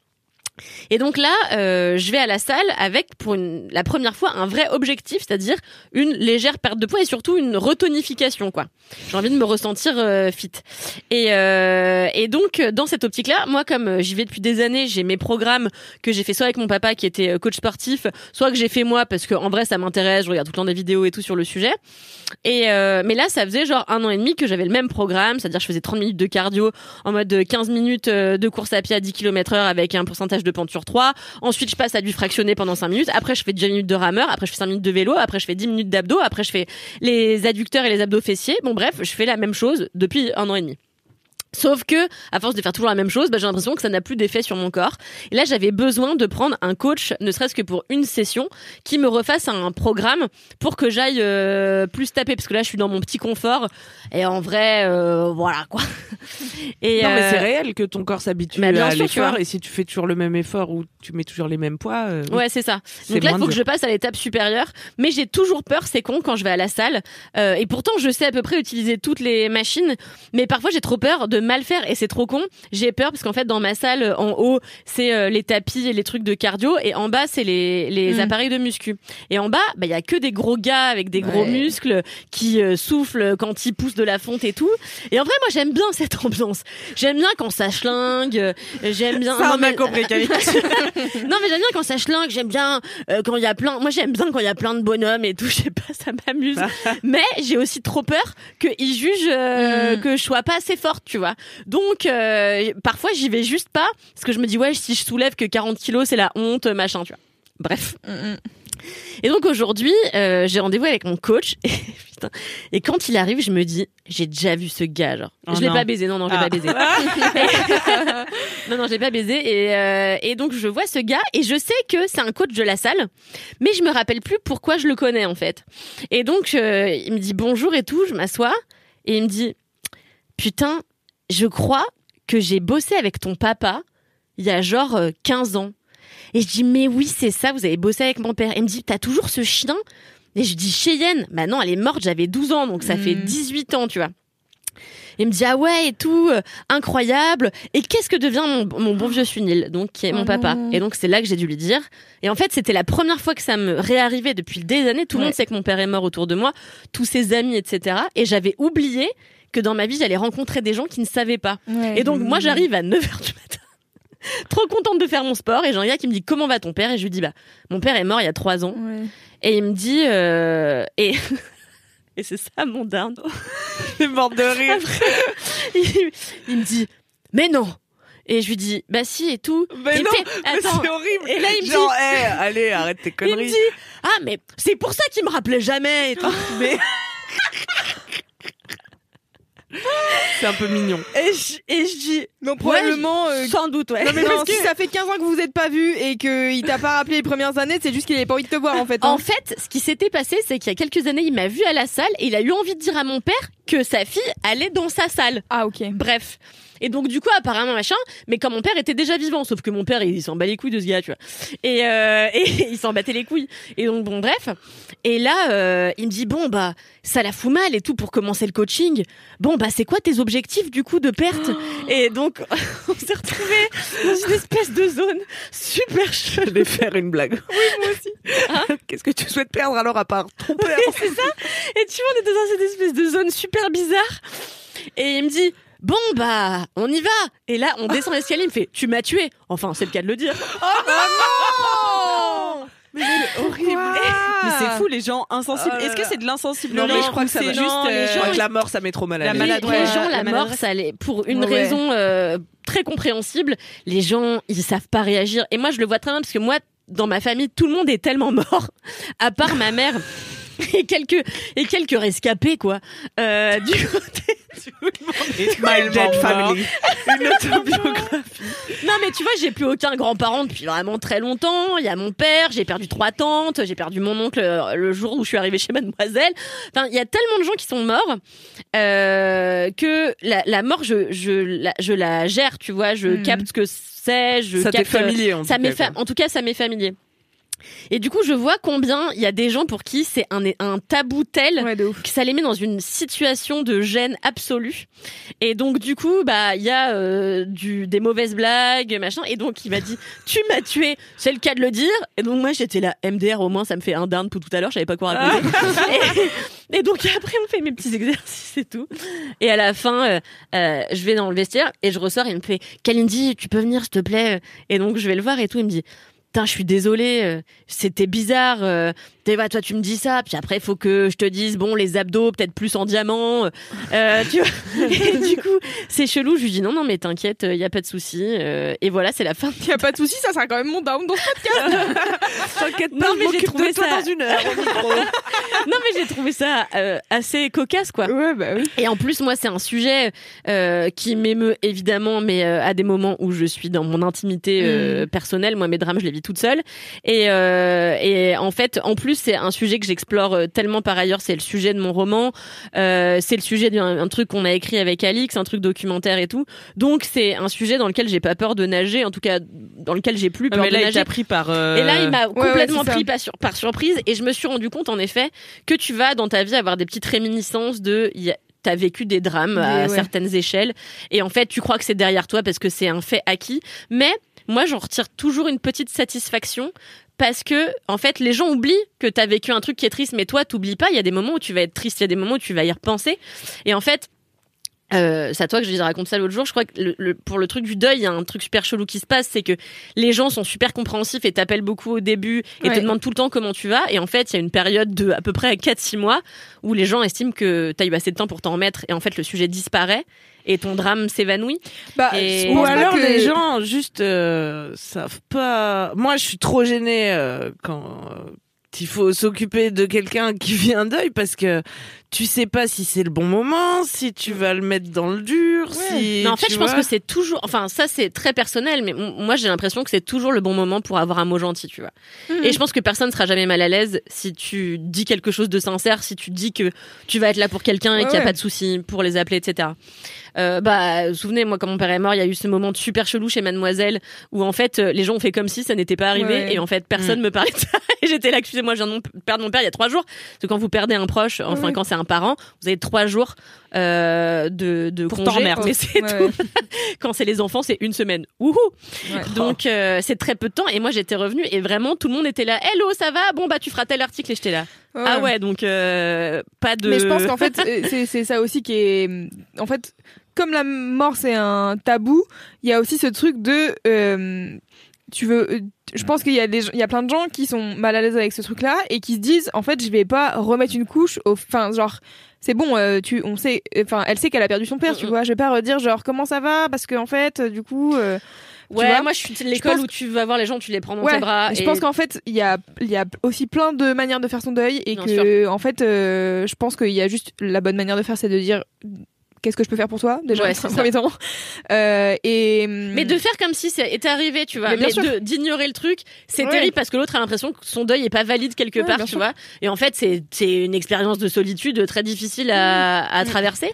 Et donc là, euh, je vais à la salle avec, pour une, la première fois, un vrai objectif, c'est-à-dire une légère perte de poids et surtout une retonification, quoi. J'ai envie de me ressentir euh, fit. Et, euh, et donc, dans cette optique-là, moi, comme euh, j'y vais depuis des années, j'ai mes programmes que j'ai fait soit avec mon papa qui était euh, coach sportif, soit que j'ai fait moi parce que en vrai, ça m'intéresse, je regarde tout le temps des vidéos et tout sur le sujet. Et euh, mais là, ça faisait genre un an et demi que j'avais le même programme, c'est-à-dire je faisais 30 minutes de cardio en mode euh, 15 minutes de course à pied à 10 km heure avec un pourcentage de pente sur 3. Ensuite, je passe à du fractionné pendant 5 minutes. Après, je fais 10 minutes de rameur. Après, je fais 5 minutes de vélo. Après, je fais 10 minutes d'abdos. Après, je fais les adducteurs et les abdos fessiers. Bon, bref, je fais la même chose depuis un an et demi. Sauf que, à force de faire toujours la même chose, bah, j'ai l'impression que ça n'a plus d'effet sur mon corps. Et là, j'avais besoin de prendre un coach, ne serait-ce que pour une session, qui me refasse un programme pour que j'aille euh, plus taper, parce que là, je suis dans mon petit confort. Et en vrai, euh, voilà quoi. (laughs) Et non, mais euh, c'est réel que ton corps s'habitue bien à l'effort et si tu fais toujours le même effort ou tu mets toujours les mêmes poids. euh. Ouais, c'est ça. Donc là, il faut que je passe à l'étape supérieure. Mais j'ai toujours peur, c'est con, quand je vais à la salle. Euh, et pourtant, je sais à peu près utiliser toutes les machines. Mais parfois, j'ai trop peur de mal faire et c'est trop con. J'ai peur parce qu'en fait dans ma salle en haut c'est euh, les tapis et les trucs de cardio et en bas c'est les les Mm. appareils de muscu. Et en bas bah il y a que des gros gars avec des gros muscles qui euh, soufflent quand ils poussent de la fonte et tout. Et en vrai moi j'aime bien cette ambiance. J'aime bien quand ça schlingue, euh, j'aime bien (laughs) Ça, Non, on a mais- compris, (laughs) non mais j'aime bien quand ça schlingue, j'aime bien euh, quand il y a plein moi j'aime bien quand il y a plein de bonhommes et tout, (laughs) je sais pas, ça m'amuse. mais j'ai aussi trop peur qu'ils jugent euh, Mm. que je sois pas assez forte, tu vois. Donc euh, parfois j'y vais juste pas parce que je me dis ouais, si je soulève que 40 kilos, c'est la honte, machin, tu vois. Bref. Et donc aujourd'hui, euh, j'ai rendez-vous avec mon coach. (laughs) Et, putain, et quand il arrive, je me dis, j'ai déjà vu ce gars. Genre, Oh je l'ai pas baisé. Non, non, je l'ai Ah. pas baisé. (laughs) (laughs) non, non, je l'ai pas baisé. Et, euh, et donc je vois ce gars et je sais que c'est un coach de la salle, mais je me rappelle plus pourquoi je le connais en fait. Et donc euh, il me dit bonjour et tout. Je m'assois et il me dit, putain, je crois que j'ai bossé avec ton papa il y a genre euh, 15 ans. Et je dis, mais oui, c'est ça, vous avez bossé avec mon père. Et il me dit, t'as toujours ce chien? Et je dis, Cheyenne, bah non, elle est morte, j'avais 12 ans, donc ça fait 18 ans, tu vois. Il me dit, ah ouais, et tout, euh, incroyable. Et qu'est-ce que devient mon, mon bon vieux Sunil, donc, qui est mon Oh papa? non. Et donc, c'est là que j'ai dû lui dire. Et en fait, c'était la première fois que ça me réarrivait depuis des années. Tout le Ouais. monde sait que mon père est mort autour de moi, tous ses amis, etc. Et j'avais oublié que dans ma vie, j'allais rencontrer des gens qui ne savaient pas. Ouais. Et donc, moi, j'arrive à 9h du matin. (laughs) Trop contente de faire mon sport. Et j'ai un gars qui me dit Comment va ton père? Et je lui dis Bah, mon père est mort il y a 3 ans. Ouais. Et il me dit euh, Et. (laughs) Et c'est ça mon dinde. (laughs) C'est morte de rire. il, il me dit Mais non Et je lui dis Bah si et tout. Mais non, c'est horrible. Et là, il me Genre, dit hey, allez, arrête tes Il me conneries. dit Ah, mais c'est pour ça qu'il me rappelait jamais et tout. Mais (laughs) c'est un peu mignon. Et je, et je dis Donc probablement. Ouais, euh, Sans doute, ouais. Non mais Non, parce que si ça fait 15 ans que vous vous êtes pas vus et qu'il t'a pas rappelé les premières années, c'est juste qu'il avait pas envie de te voir en fait. hein. En fait, ce qui s'était passé, c'est qu'il y a quelques années, il m'a vu à la salle et il a eu envie de dire à mon père que sa fille allait dans sa salle. Ah ok. Bref. Et donc du coup apparemment machin, mais quand mon père était déjà vivant, sauf que mon père il s'en bat les couilles de ce gars, tu vois. Et, euh, (laughs) et il s'en battait les couilles. Et donc bon bref. Et là euh, il me dit bon bah ça la fout mal et tout pour commencer le coaching. Bon bah c'est quoi tes objectifs du coup de perte? Et donc (laughs) on s'est retrouvés dans une espèce de zone super Je chelou. vais faire une blague. Oui, moi aussi. (laughs) Qu'est-ce que tu souhaites perdre alors à part ton père? C'est ça. Et tu vois, on était dans cette espèce de zone super bizarre. Et il me dit, bon, bah, on y va. Et là, on descend l'escalier, il me fait, tu m'as tué. Enfin, c'est le cas de le dire. Mais c'est horrible. Mais c'est fou les gens insensibles. Oh Est-ce que c'est de l'insensible? Non, mais je crois que ça c'est va. juste Non, les euh, Je crois que la mort, ça met trop mal à La l'aise. Les- les gens, la la mort, maladresse. ça l'est pour une Ouais. raison euh, très compréhensible. Les gens, ils savent pas réagir. Et moi, je le vois très bien parce que moi, dans ma famille, tout le monde est tellement mort, à part ma mère. Et quelques et quelques rescapés quoi. Euh, du côté (laughs) It's my dead family. (laughs) Une autobiographie. Non mais tu vois, j'ai plus aucun grand-parent depuis vraiment très longtemps. Il y a mon père, j'ai perdu trois tantes, j'ai perdu mon oncle euh, le jour où je suis arrivée chez Mademoiselle. Enfin, il y a tellement de gens qui sont morts euh, que la, la mort, je, je, la, je la gère, tu vois, je Mhm. capte ce que c'est, je Ça t'est capte. familier, en ça tout m'est cas, fa- quoi. En tout cas, ça m'est familier. Et du coup, je vois combien il y a des gens pour qui c'est un, un tabou tel Ouais que ça les met dans une situation de gêne absolue. Et donc du coup, bah il y a euh, du des mauvaises blagues, machin. Et donc il m'a dit (laughs) tu m'as tué, c'est le cas de le dire. Et donc moi j'étais là MDR au moins ça me fait un dinde pour tout à l'heure, je savais pas quoi raconter. (laughs) et, et donc après on fait mes petits exercices et tout. Et à la fin, euh, euh, je vais dans le vestiaire et je ressors et il me fait Kalindi, tu peux venir s'il te plaît? Et donc je vais le voir et tout, il me dit je suis désolée, euh, c'était bizarre. euh, t'es- ouais, toi, tu me dis ça, puis après, il faut que je te dise, bon, les abdos, peut-être plus en diamant. euh, tu vois (laughs) Et du coup, c'est chelou. Je lui dis, non, non, mais t'inquiète, il y a pas de souci. euh, et voilà, c'est la fin. Y a pas de souci, ça sera quand même mon down dans ce podcast. (laughs) T'inquiète Non, pas, je mais j'ai m'occupe trouvé de toi ça- dans une heure au micro. non, (laughs) j'ai trouvé ça euh, assez cocasse, quoi. ouais bah oui. Et en plus, moi, c'est un sujet euh, qui m'émeut évidemment, mais euh, à des moments où je suis dans mon intimité euh, personnelle. Moi, mes drames, je les vis toute seule. Et, et en fait, en plus, c'est un sujet que j'explore tellement par ailleurs. C'est le sujet de mon roman. C'est le sujet d'un un truc qu'on a écrit avec Alix, un truc documentaire et tout. Donc, c'est un sujet dans lequel j'ai pas peur de nager. En tout cas, dans lequel j'ai plus peur mais de là, il nager. t'a pris par. Et là, il m'a ouais, complètement pris par, sur- par surprise et je me suis rendu compte en effet que tu vas dans ta vie avoir des petites réminiscences de t'as vécu des drames à ouais. certaines échelles. Et en fait tu crois que c'est derrière toi parce que c'est un fait acquis. Mais moi j'en retire toujours une petite satisfaction parce que en fait les gens oublient que t'as vécu un truc qui est triste. Mais toi t'oublies pas. Il y a des moments où tu vas être triste. Il y a des moments où tu vas y repenser. Et en fait euh, c'est à toi que je les raconte ça l'autre jour. Je crois que le, le- pour le truc du deuil, il y a un truc super chelou qui se passe, c'est que les gens sont super compréhensifs et t'appellent beaucoup au début et te demandent tout le temps comment tu vas. Et en fait, il y a une période de à peu près 4-6 mois où les gens estiment que t'as eu assez de temps pour t'en remettre et en fait le sujet disparaît et ton drame s'évanouit. Bah, Et- Ou alors que- les gens juste euh, savent pas. Moi, je suis trop gênée euh, quand il faut s'occuper de quelqu'un qui vit un deuil parce que tu sais pas si c'est le bon moment, si tu vas le mettre dans le dur, si. Mais en fait, je pense que c'est toujours, enfin, ça c'est très personnel, mais moi j'ai l'impression que c'est toujours le bon moment pour avoir un mot gentil, tu vois. Mhm. Et je pense que personne sera jamais mal à l'aise si tu dis quelque chose de sincère, si tu dis que tu vas être là pour quelqu'un et Ouais, qu'il n'y a ouais. pas de souci pour les appeler, etc. Euh, bah, souvenez, moi, quand mon père est mort, il y a eu ce moment super chelou chez Mademoiselle où en fait euh, les gens ont fait comme si ça n'était pas arrivé et en fait personne me parlait de ça (laughs) et j'étais là, excusez-moi, je viens de perdre mon père il y a trois jours. Parce que quand vous perdez un proche, enfin quand c'est un parent, vous avez trois jours euh, de, de Pour congé, t'emmerder. mais c'est Ouais, tout. ouais. (laughs) quand c'est les enfants, c'est une semaine. Wouhou Ouais. Donc euh, c'est très peu de temps et moi j'étais revenue et vraiment tout le monde était là. Hello, ça va? Bon bah tu feras tel article et j'étais là. Ah ouais, donc euh, pas de. Mais je pense qu'en fait, (laughs) c'est c'est ça aussi qui est. En fait, comme la mort c'est un tabou, il y a aussi ce truc de. euh, tu veux. euh, Je pense qu'il y a des, il y a plein de gens qui sont mal à l'aise avec ce truc-là et qui se disent en fait je vais pas remettre une couche au. Enfin genre. C'est bon, euh, tu, on sait, enfin, elle sait qu'elle a perdu son père, tu Mm, mm. vois. Je vais pas redire genre comment ça va? Parce que en fait, euh, du coup, euh, Ouais, vois moi je suis de l'école où tu vas voir les gens, tu les prends dans Ouais, tes bras. je pense qu'en fait, il y a, y a aussi plein de manières de faire son deuil et Bien que, en fait, euh, je pense qu'il y a juste la bonne manière de faire, c'est de dire qu'est-ce que je peux faire pour toi déjà Ouais, (laughs) premier temps. Euh, et Mais de faire comme si c'était arrivé, tu vois. Mais d'ignorer le truc, c'est Ouais. terrible parce que l'autre a l'impression que son deuil est pas valide quelque Ouais, part, tu sûr. vois. Et en fait, c'est une expérience de solitude très difficile à, à Mm. traverser.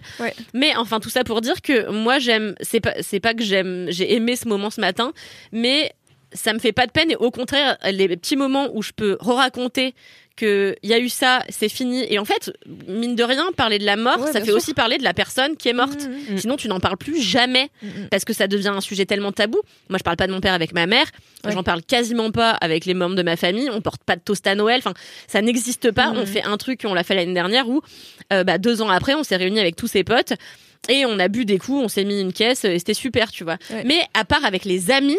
Mais enfin, tout ça pour dire que moi, j'aime. C'est pas c'est pas que j'aime. J'ai aimé ce moment ce matin, mais ça me fait pas de peine et au contraire, les petits moments où je peux re-raconter que il y a eu ça, c'est fini. Et en fait, mine de rien, parler de la mort, Ouais, ça fait sûr. aussi parler de la personne qui est morte. Mhm. Sinon, tu n'en parles plus jamais parce que ça devient un sujet tellement tabou. Moi, je parle pas de mon père avec ma mère. Ouais. J'en parle quasiment pas avec les membres de ma famille. On porte pas de toast à Noël. Enfin, ça n'existe pas. On fait un truc, on l'a fait l'année dernière où, euh, bah, deux ans après, on s'est réunis avec tous ses potes et on a bu des coups, on s'est mis une caisse et c'était super, tu vois. Ouais. Mais à part avec les amis,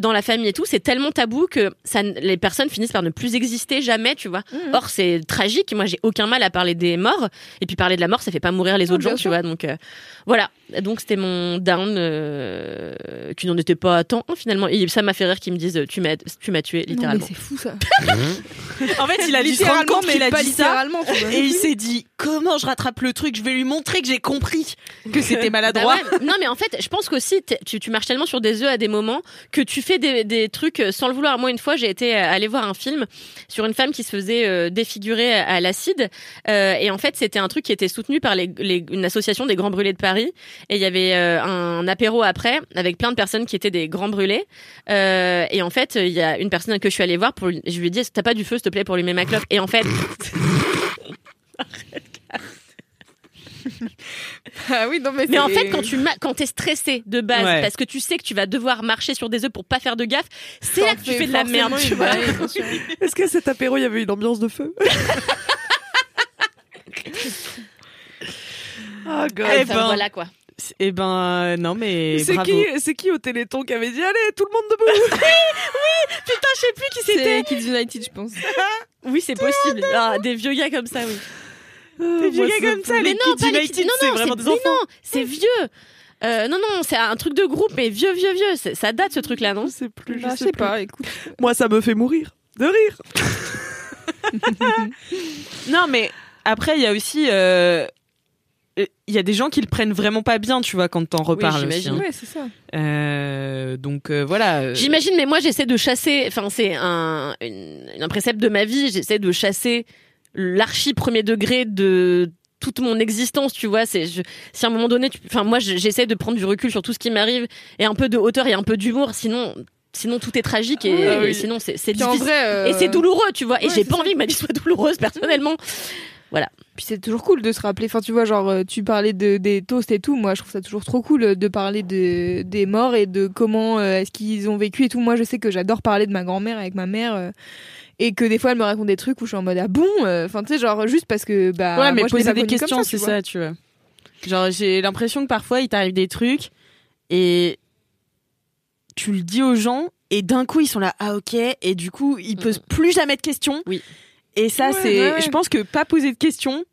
dans la famille et tout, c'est tellement tabou que ça, les personnes finissent par ne plus exister jamais, tu vois. Mhm. Or, c'est tragique. Moi, j'ai aucun mal à parler des morts. Et puis, parler de la mort, ça fait pas mourir les autres gens, tu vois. Donc, euh, voilà. Donc, c'était mon down, euh, qui n'en était pas tant, hein, finalement. Et ça m'a fait rire qu'ils me disent, tu m'as, tu m'as tué, littéralement. c'est fou ça. (laughs) En fait, il a Littéralement, mais a pas dit ça. Et il s'est dit comment je rattrape le truc? Je vais lui montrer que j'ai compris que c'était (laughs) Bah maladroit. ouais. Non, mais en fait, je pense qu'aussi, tu, tu marches tellement sur des œufs à des moments que tu fais des, des trucs euh, sans le vouloir. Moi, une fois, j'ai été euh, aller voir un film sur une femme qui se faisait euh, défigurer à, à l'acide. Euh, et en fait, c'était un truc qui était soutenu par les, les- une association des grands brûlés de Paris. Et il y avait euh, un apéro après avec plein de personnes qui étaient des grands brûlés. Et en fait, il y a une personne que je suis allée voir pour lui, je lui ai dit, t'as pas du feu, s'il te plaît, pour allumer ma clope. Et en fait, (laughs) (laughs) Ah oui, non mais. Mais en fait, quand tu quand t'es stressé de base, Ouais. parce que tu sais que tu vas devoir marcher sur des œufs pour pas faire de gaffe, c'est là que tu fais de la merde, tu vois. sûr. (laughs) Est-ce qu'à cet apéro, il y avait une ambiance de feu? Oh (laughs) god. Eh Enfin, ben, voilà quoi. Eh ben non mais C'est bravo. qui, c'est qui au Téléthon qui avait dit allez tout le monde debout Putain, je sais plus qui C'est Kids United, je pense. Oui, c'est possible. Ah, des vieux gars comme ça, oui. Des vieux gars comme ça, mais les non, Kids United, c'est vraiment des mais enfants. non, c'est vieux. Euh, non, non, c'est un truc de groupe, mais vieux, vieux, vieux. Ça date ce truc-là, non Je sais plus, Bah, je je sais sais plus. pas, écoute. Moi, ça me fait mourir de rire. (laughs) Non mais après il y a aussi euh, euh, il y a des gens qui le prennent vraiment pas bien, tu vois, quand t'en reparles. aussi, j'imagine. hein. Ouais, c'est ça. Euh, donc euh, voilà. euh, J'imagine, mais moi j'essaie de chasser. Enfin, c'est un, une- un précepte de ma vie. J'essaie de chasser l'archi premier degré de toute mon existence, tu vois. C'est si à un moment donné, enfin moi je- j'essaie de prendre du recul sur tout ce qui m'arrive et un peu de hauteur et un peu d'humour. Sinon, sinon tout est tragique et, Ah oui. et sinon c'est en difficile. vrai. euh, Et c'est douloureux, tu vois. Et j'ai pas envie que ma vie soit douloureuse personnellement. Voilà. Puis c'est toujours cool de se rappeler. Enfin, tu vois, genre, euh, tu parlais de, des toasts et tout. Moi, je trouve ça toujours trop cool euh, de parler de, des morts et de comment euh, est-ce qu'ils ont vécu et tout. Moi, je sais que j'adore parler de ma grand-mère avec ma mère. euh, et que des fois, elle me raconte des trucs où je suis en mode, ah bon euh, Enfin, tu sais, genre, juste parce que, bah. ouais, mais moi, poser des questions, c'est ça, tu vois. Genre, j'ai l'impression que parfois, il t'arrive des trucs et tu le dis aux gens et d'un coup, ils sont là, ah ok, et du coup, ils posent plus jamais de questions. Oui. Et ça, Ouais, c'est. ouais. Je pense que pas poser de questions,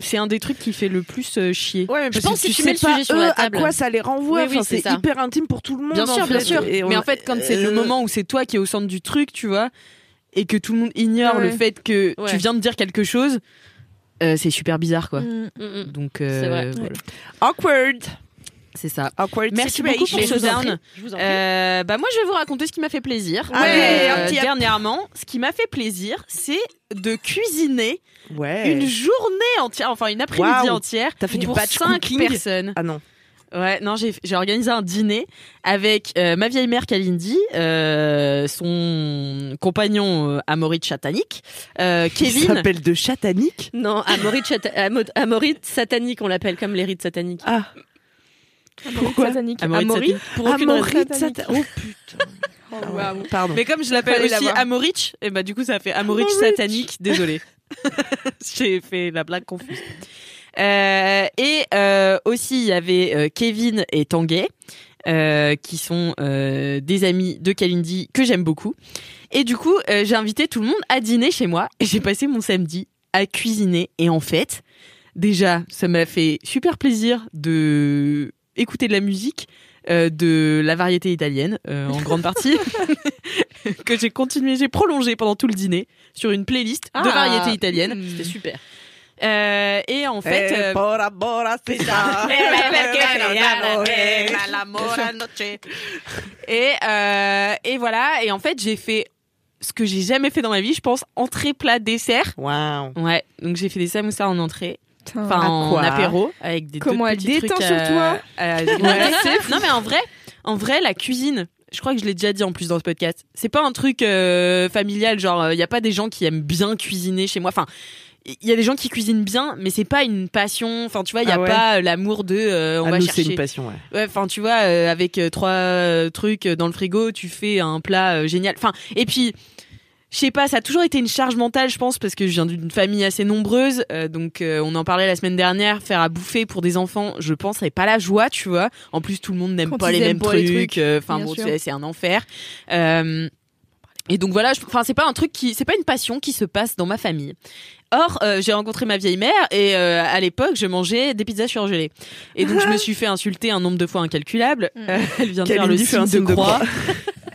c'est un des trucs qui fait le plus euh, chier. Ouais, mais Je pense que que tu tu mets sais le pas sujet sur eux, la à quoi ça les renvoie. Oui, oui, Enfin, c'est hyper intime pour tout le monde. Bien en sûr, bien sûr. Et on- Mais en fait, quand c'est le Euh, moment où c'est toi qui es au centre du truc, tu vois, et que tout le monde ignore Ouais. le fait que Ouais. tu viens de dire quelque chose, euh, c'est super bizarre, quoi. Mm. Mm, mm. Donc, euh, C'est vrai. voilà. Awkward. c'est ça. Awkward Merci situation. beaucoup pour ce down. Euh, bah moi je vais vous raconter ce qui m'a fait plaisir. Allez, Euh, un petit- dernièrement, ce qui m'a fait plaisir, c'est de cuisiner Ouais. une journée entière, enfin une après-midi entière. T'as fait du pour batch cinq cooking personnes. Ah non. Ouais, non, j'ai organisé un dîner avec euh, ma vieille mère Kalindi, euh, son compagnon euh, Amaury Chatanik, euh, Il Kevin. s'appelle de Chatanique? Non, Amorite, chata- Amo- Amorite satanique, on l'appelle comme les rites sataniques. Ah. Pourquoi? Satanique. Amaury Amaury Satanique. Pour aucune raison. Amorite Satan- Oh putain. Ah ouais, Pardon. Mais comme je l'appelle aussi. Amorich, et bah du coup ça fait Amorich Amorich. satanique. Désolé, (laughs) j'ai fait la blague confuse. Euh, et euh, aussi il y avait euh, Kevin et Tanguay. euh, qui sont euh, des amis de Kalindi que j'aime beaucoup. Et du coup, euh, j'ai invité tout le monde à dîner chez moi et j'ai passé mon samedi à cuisiner. Et en fait, déjà, ça m'a fait super plaisir de écouter de la musique, euh, de la variété italienne euh, en grande partie, (laughs) (laughs) que j'ai continué, j'ai prolongé pendant tout le dîner sur une playlist de Ah. variété italienne. C'était super. Euh, et en fait, Eh, euh, bora, bora, c'est ça. et euh, et voilà. Et en fait, j'ai fait ce que j'ai jamais fait dans ma vie, je pense, entrée, plat, dessert. Waouh. Ouais, donc j'ai fait des samoussas en entrée, enfin en quoi apéro avec des Comment deux elle détend trucs sur toi. (laughs) non mais en vrai, en vrai la cuisine, je crois que je l'ai déjà dit en plus dans ce podcast. C'est pas un truc euh, familial, genre il y a pas des gens qui aiment bien cuisiner chez moi. Enfin, il y a des gens qui cuisinent bien, mais c'est pas une passion. Enfin, tu vois, il y a Ah ouais. pas euh, l'amour de euh, on Ah, va nous, chercher. c'est une passion, ouais. Ouais, enfin tu vois, euh, avec euh, trois trucs dans le frigo, tu fais un plat génial. Enfin, et puis je sais pas, ça a toujours été une charge mentale, je pense, parce que je viens d'une famille assez nombreuse. donc on en parlait la semaine dernière, faire à bouffer pour des enfants, je pense, c'est pas la joie, tu vois. En plus, tout le monde n'aime pas les mêmes pas les trucs. trucs, Enfin bon, c'est un enfer. Euh, et donc voilà, je- enfin c'est pas un truc qui, c'est pas une passion qui se passe dans ma famille. Or, euh, j'ai rencontré ma vieille mère et euh, à l'époque, je mangeais des pizzas surgelées. Et donc, je me suis fait insulter un nombre de fois incalculable. Euh, elle vient de faire le un de signe de croix. croix.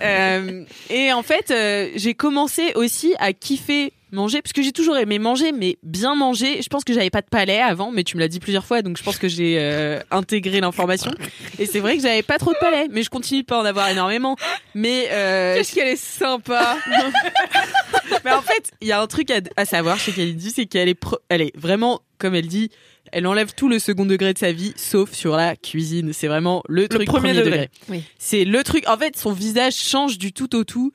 Euh, et en fait, euh, j'ai commencé aussi à kiffer manger parce que j'ai toujours aimé manger, mais bien manger. Je pense que j'avais pas de palais avant, mais tu me l'as dit plusieurs fois, donc je pense que j'ai euh, intégré l'information. Et c'est vrai que j'avais pas trop de palais, mais je continue de pas en avoir énormément. Mais euh, Qu'est-ce qu'elle est sympa. (laughs) mais en fait, il y a un truc à, à savoir chez Kalindi, c'est qu'elle est, pro- elle est vraiment, comme elle dit, elle enlève tout le second degré de sa vie, sauf sur la cuisine. C'est vraiment le truc premier premier, degré. degré. Oui. C'est le truc. En fait, son visage change du tout au tout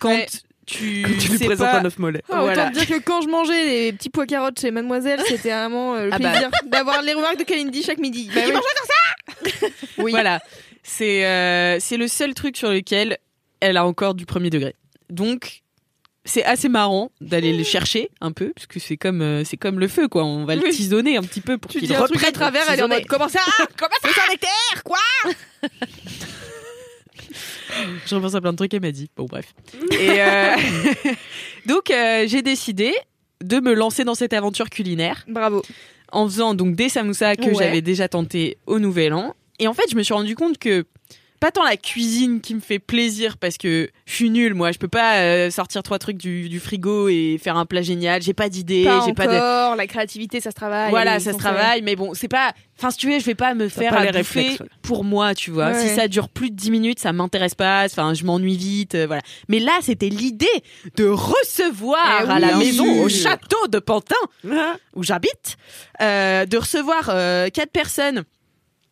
quand Ouais. Tu, (laughs) tu lui présentes pas- un œuf mollet. Ah, Voilà. Autant te dire que quand je mangeais les petits pois carottes chez Mademoiselle, (laughs) c'était vraiment euh, le Ah bah. plaisir d'avoir les remarques de Kalindi chaque midi. Bah, oui. (laughs) Oui. Voilà. C'est euh, c'est le seul truc sur lequel elle a encore du premier degré. Donc c'est assez marrant d'aller le chercher un peu parce que c'est comme euh, c'est comme le feu quoi. On va le tisonner un petit peu pour Tu qu'il truc à reprenne travers, elle est en mode comment ça Comment ça C'est un nectar quoi Je repense à plein de trucs qu'elle m'a dit. Bon, bref. Et euh, (laughs) donc, euh, j'ai décidé de me lancer dans cette aventure culinaire Bravo. en faisant donc des samoussas que Ouais. j'avais déjà tenté au Nouvel An. Et en fait, je me suis rendu compte que pas tant la cuisine qui me fait plaisir parce que je suis nulle moi je peux pas euh, sortir trois trucs du, du frigo et faire un plat génial j'ai pas d'idée Pas j'ai encore, pas de la créativité ça se travaille. voilà, ça se travaille, mais bon, c'est pas. Enfin, si tu veux, je vais pas me faire pas à les bouffer réflexes, ouais. pour moi, tu vois. Ouais. Si ça dure plus de 10 minutes, ça m'intéresse pas. Enfin, je m'ennuie vite, euh, voilà. Mais là, c'était l'idée de recevoir Eh à la maison, au château de Pantin, (laughs) où j'habite, euh, de recevoir euh, quatre personnes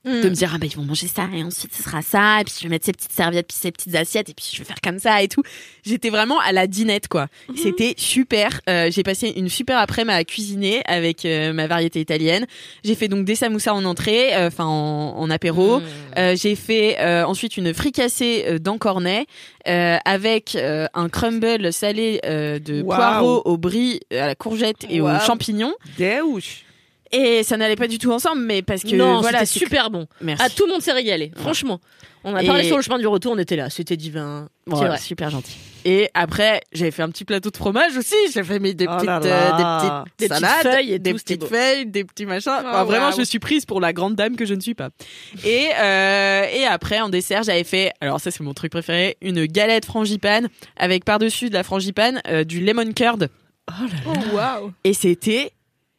de me dire ah bah ils vont manger ça et ensuite ce sera ça et puis je vais mettre ces petites serviettes puis ces petites assiettes et puis je vais faire comme ça et tout J'étais vraiment à la dinette, quoi. Mhm. C'était super. Euh, j'ai passé une super après-midi à cuisiner avec euh, ma variété italienne. J'ai fait donc des samoussas en entrée, euh, enfin en, en apéro. Mhm. J'ai fait ensuite une fricassée d'encornet avec un crumble salé de Waouh. poireaux au brie, à la courgette et aux Waouh. champignons. Déouche. Et ça n'allait pas du tout ensemble, mais parce que non voilà, c'était super bon Merci. ah tout le monde s'est régalé franchement on a Et- parlé sur le chemin du retour on était là c'était divin Voilà, vrai super gentil. Et après, j'avais fait un petit plateau de fromage aussi. J'ai fait mes des Oh petites, là euh, là. des petites Des petites salades, feuilles et des tout, petites feuilles, des petits machins. Oh, Enfin, vraiment, je me suis prise pour la grande dame que je ne suis pas. Et euh, et après, en dessert, j'avais fait. Alors ça, c'est mon truc préféré. Une galette frangipane avec par dessus de la frangipane euh, du lemon curd. Oh, waouh. Et c'était,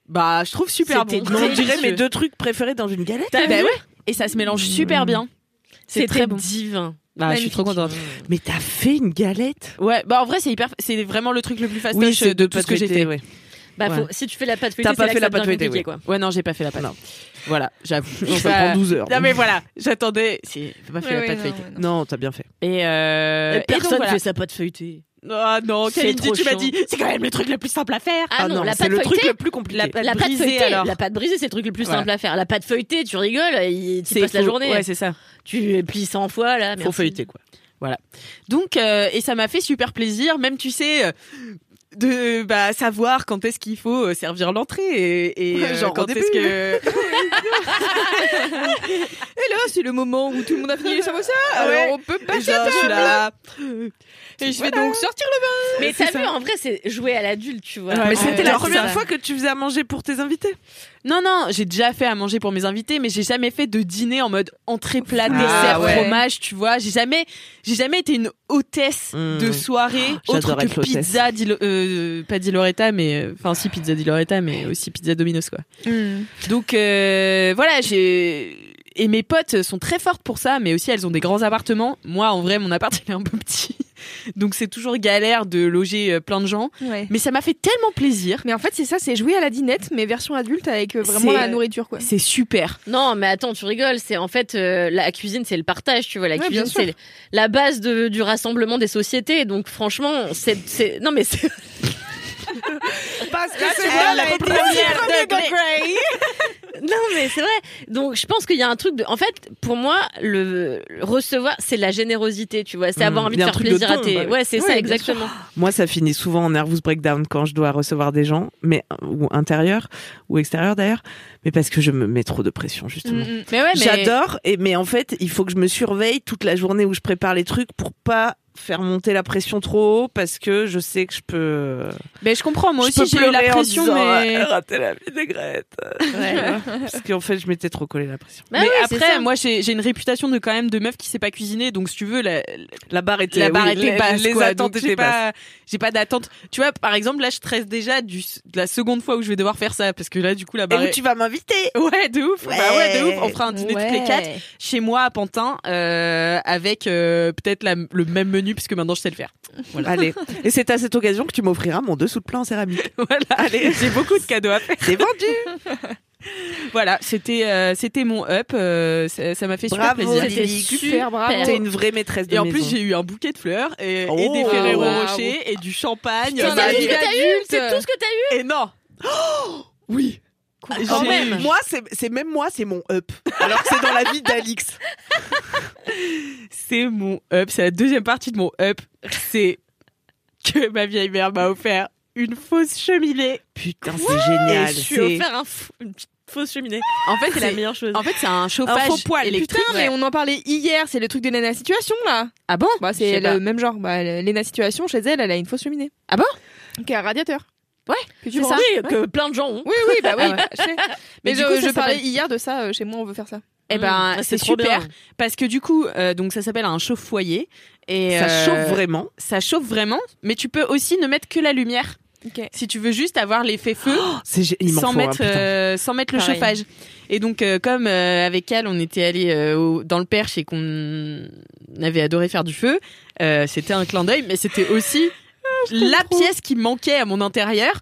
bah, je trouve super bon. C'était Mais on dirait mes deux trucs préférés dans une galette. T'as Bah ouais. Et ça se mélange super bien. C'est très bon. divin Bah, je suis trop contente. Mais t'as fait une galette? Ouais, bah en vrai c'est hyper, c'est vraiment le truc le plus Oui, c'est de tout ce que j'ai fait. Ouais. bah Ouais. faut- si tu fais la pâte feuilletée T'as pas c'est fait la pâte feuilletée, oui. quoi Ouais, non, j'ai pas fait la pâte. Non. Voilà, j'avoue. Non, (laughs) ça prend 12 heures. Non, mais voilà, j'attendais. Si, j'ai pas fait Ouais, la pâte non, feuilletée. non. Non, t'as bien fait. Et, euh, Et et personne donc, voilà. fait sa pâte feuilletée Ah non, trop tu m'as dit, c'est quand même le truc le plus simple à faire. ah, non, la c'est pâte le truc le plus compliqué. La la pâte brisée, feuilletée, alors. la pâte brisée, c'est le truc le plus Voilà. simple à faire. La pâte feuilletée, tu rigoles, il- tu passes la journée. Ouais, c'est ça. tu plies 100 fois là. Faut merci. feuilleter quoi. Donc, euh, et ça m'a fait super plaisir, même tu sais. euh, de bah savoir quand est-ce qu'il faut euh, servir l'entrée et, et, Ouais, euh, genre quand est-ce que (laughs) (laughs) Et là, c'est le moment où tout le monde a fini les samosas. Ah ouais. Alors on peut passer Genre, à je suis table. là et je vais donc sortir le bain Mais t'as vu, en vrai, c'est jouer à l'adulte, tu vois. Ouais, Mais c'était ouais, la première fois que tu faisais à manger pour tes invités. Non, non, j'ai déjà fait à manger pour mes invités, mais j'ai jamais fait de dîner en mode entrée, plat, Ah, dessert, ouais. fromage, tu vois. J'ai jamais, j'ai jamais été une hôtesse Mmh. de soirée autre j'adore que pizza, di, euh, pas di Loretta, mais euh, enfin si pizza di Loretta, mais aussi pizza Domino's quoi. Hmm. Donc euh, voilà, j'ai et mes potes sont très fortes pour ça, mais aussi elles ont des grands appartements. Moi, en vrai, mon appart (laughs) il est un peu petit, donc c'est toujours galère de loger euh, plein de gens. Ouais. Mais ça m'a fait tellement plaisir. Mais en fait, c'est ça, c'est jouer à la dinette, mais version adulte avec euh, vraiment C'est- la nourriture, quoi. C'est super. Non, mais attends, tu rigoles. C'est en fait euh, la cuisine, c'est le partage, tu vois. La Ouais, cuisine, c'est la base de- du rassemblement des sociétés. Donc franchement, c'est, c'est... non mais c'est... Parce que c'est moi la première (laughs) degré. Non mais c'est vrai. Donc je pense qu'il y a un truc de, en fait, pour moi, le, le recevoir, c'est la générosité, tu vois. C'est Mmh, avoir envie il y de faire de plaisir à tes, bah ouais, c'est ça exactement. Moi, ça finit souvent en nervous breakdown quand je dois recevoir des gens, mais ou intérieur ou extérieur d'ailleurs, mais parce que je me mets trop de pression justement. Mm, mm. Mais ouais, mais J'adore, et mais en fait, il faut que je me surveille toute la journée où je prépare les trucs pour pas faire monter la pression trop haut parce que je sais que je peux. Mais je comprends, moi je aussi j'ai eu la pression, disant, mais... Ah, rater la vie des Grete. (laughs) parce qu'en fait, je m'étais trop collé la pression. Bah mais ouais, c'est après, moi j'ai j'ai une réputation de quand même de meuf qui sait pas cuisiner, donc si tu veux, la, La barre était, la barre oui, était les, basse. les quoi. attentes étaient basses. pas, j'ai pas d'attente. Tu vois, par exemple, là je stresse déjà du, de la seconde fois où je vais devoir faire ça, parce que là du coup la Et barre. où est- tu vas m'inviter? (laughs) Ouais, de ouf. Bah ouais, de ouf. On fera un dîner toutes les Ouais. quatre chez moi à Pantin, euh, avec euh, peut-être le même menu puisque maintenant je sais le faire. Voilà. Allez. Et c'est à cette occasion que tu m'offriras mon dessous de plat en céramique. (laughs) voilà. Allez, (laughs) j'ai beaucoup de cadeaux à faire. C'est vendu. (laughs) Voilà, c'était euh, c'était mon up. euh, ça m'a fait super Bravo, plaisir. C'était super bravo. T'es une vraie maîtresse de Et en maison. plus, j'ai eu un bouquet de fleurs et, et Oh, des Ferrero waouh. Rocher et du champagne. C'est tout ce que t'as eu, c'est tout ce que t'as eu. Et non. (gasps) oui. Quand J'ai- même. Moi, c'est c'est même moi, c'est mon up. Alors que c'est dans la vie d'Alix. (laughs) C'est mon up. C'est la deuxième partie de mon up. C'est que ma vieille mère m'a offert une fausse cheminée. Putain, c'est génial. Je suis C'est- offert un une petite fausse cheminée. En fait, C'est la meilleure chose. En fait, c'est un chauffage faux poil, électrique. Putain, mais on en parlait hier, c'est le truc de Lena Situation, là. Ah bon? Bah, c'est pas. le même genre. Bah, Lena Situation, chez elle, elle a une fausse cheminée. Ah bon? Qui a un radiateur. Ouais, Que tu ça. Oui, que plein de gens ont. Oui, oui, bah oui. (laughs) Ah ouais. je sais. Mais je, coup, ça je parlais hier de ça. euh, Chez moi, on veut faire ça. Eh ben, Mmh, c'est super bien. parce que du coup, euh, donc ça s'appelle un chauffe-foyer et Ça euh, chauffe vraiment. Ça chauffe vraiment, mais tu peux aussi ne mettre que la lumière. Si tu veux juste avoir l'effet feu m'en sans, faut mettre, putain. euh, sans mettre le chauffage. Et donc, euh, comme euh, avec elle, on était allé euh, dans le Perche et qu'on avait adoré faire du feu, euh, c'était un clin d'œil, mais c'était aussi la pièce qui manquait à mon intérieur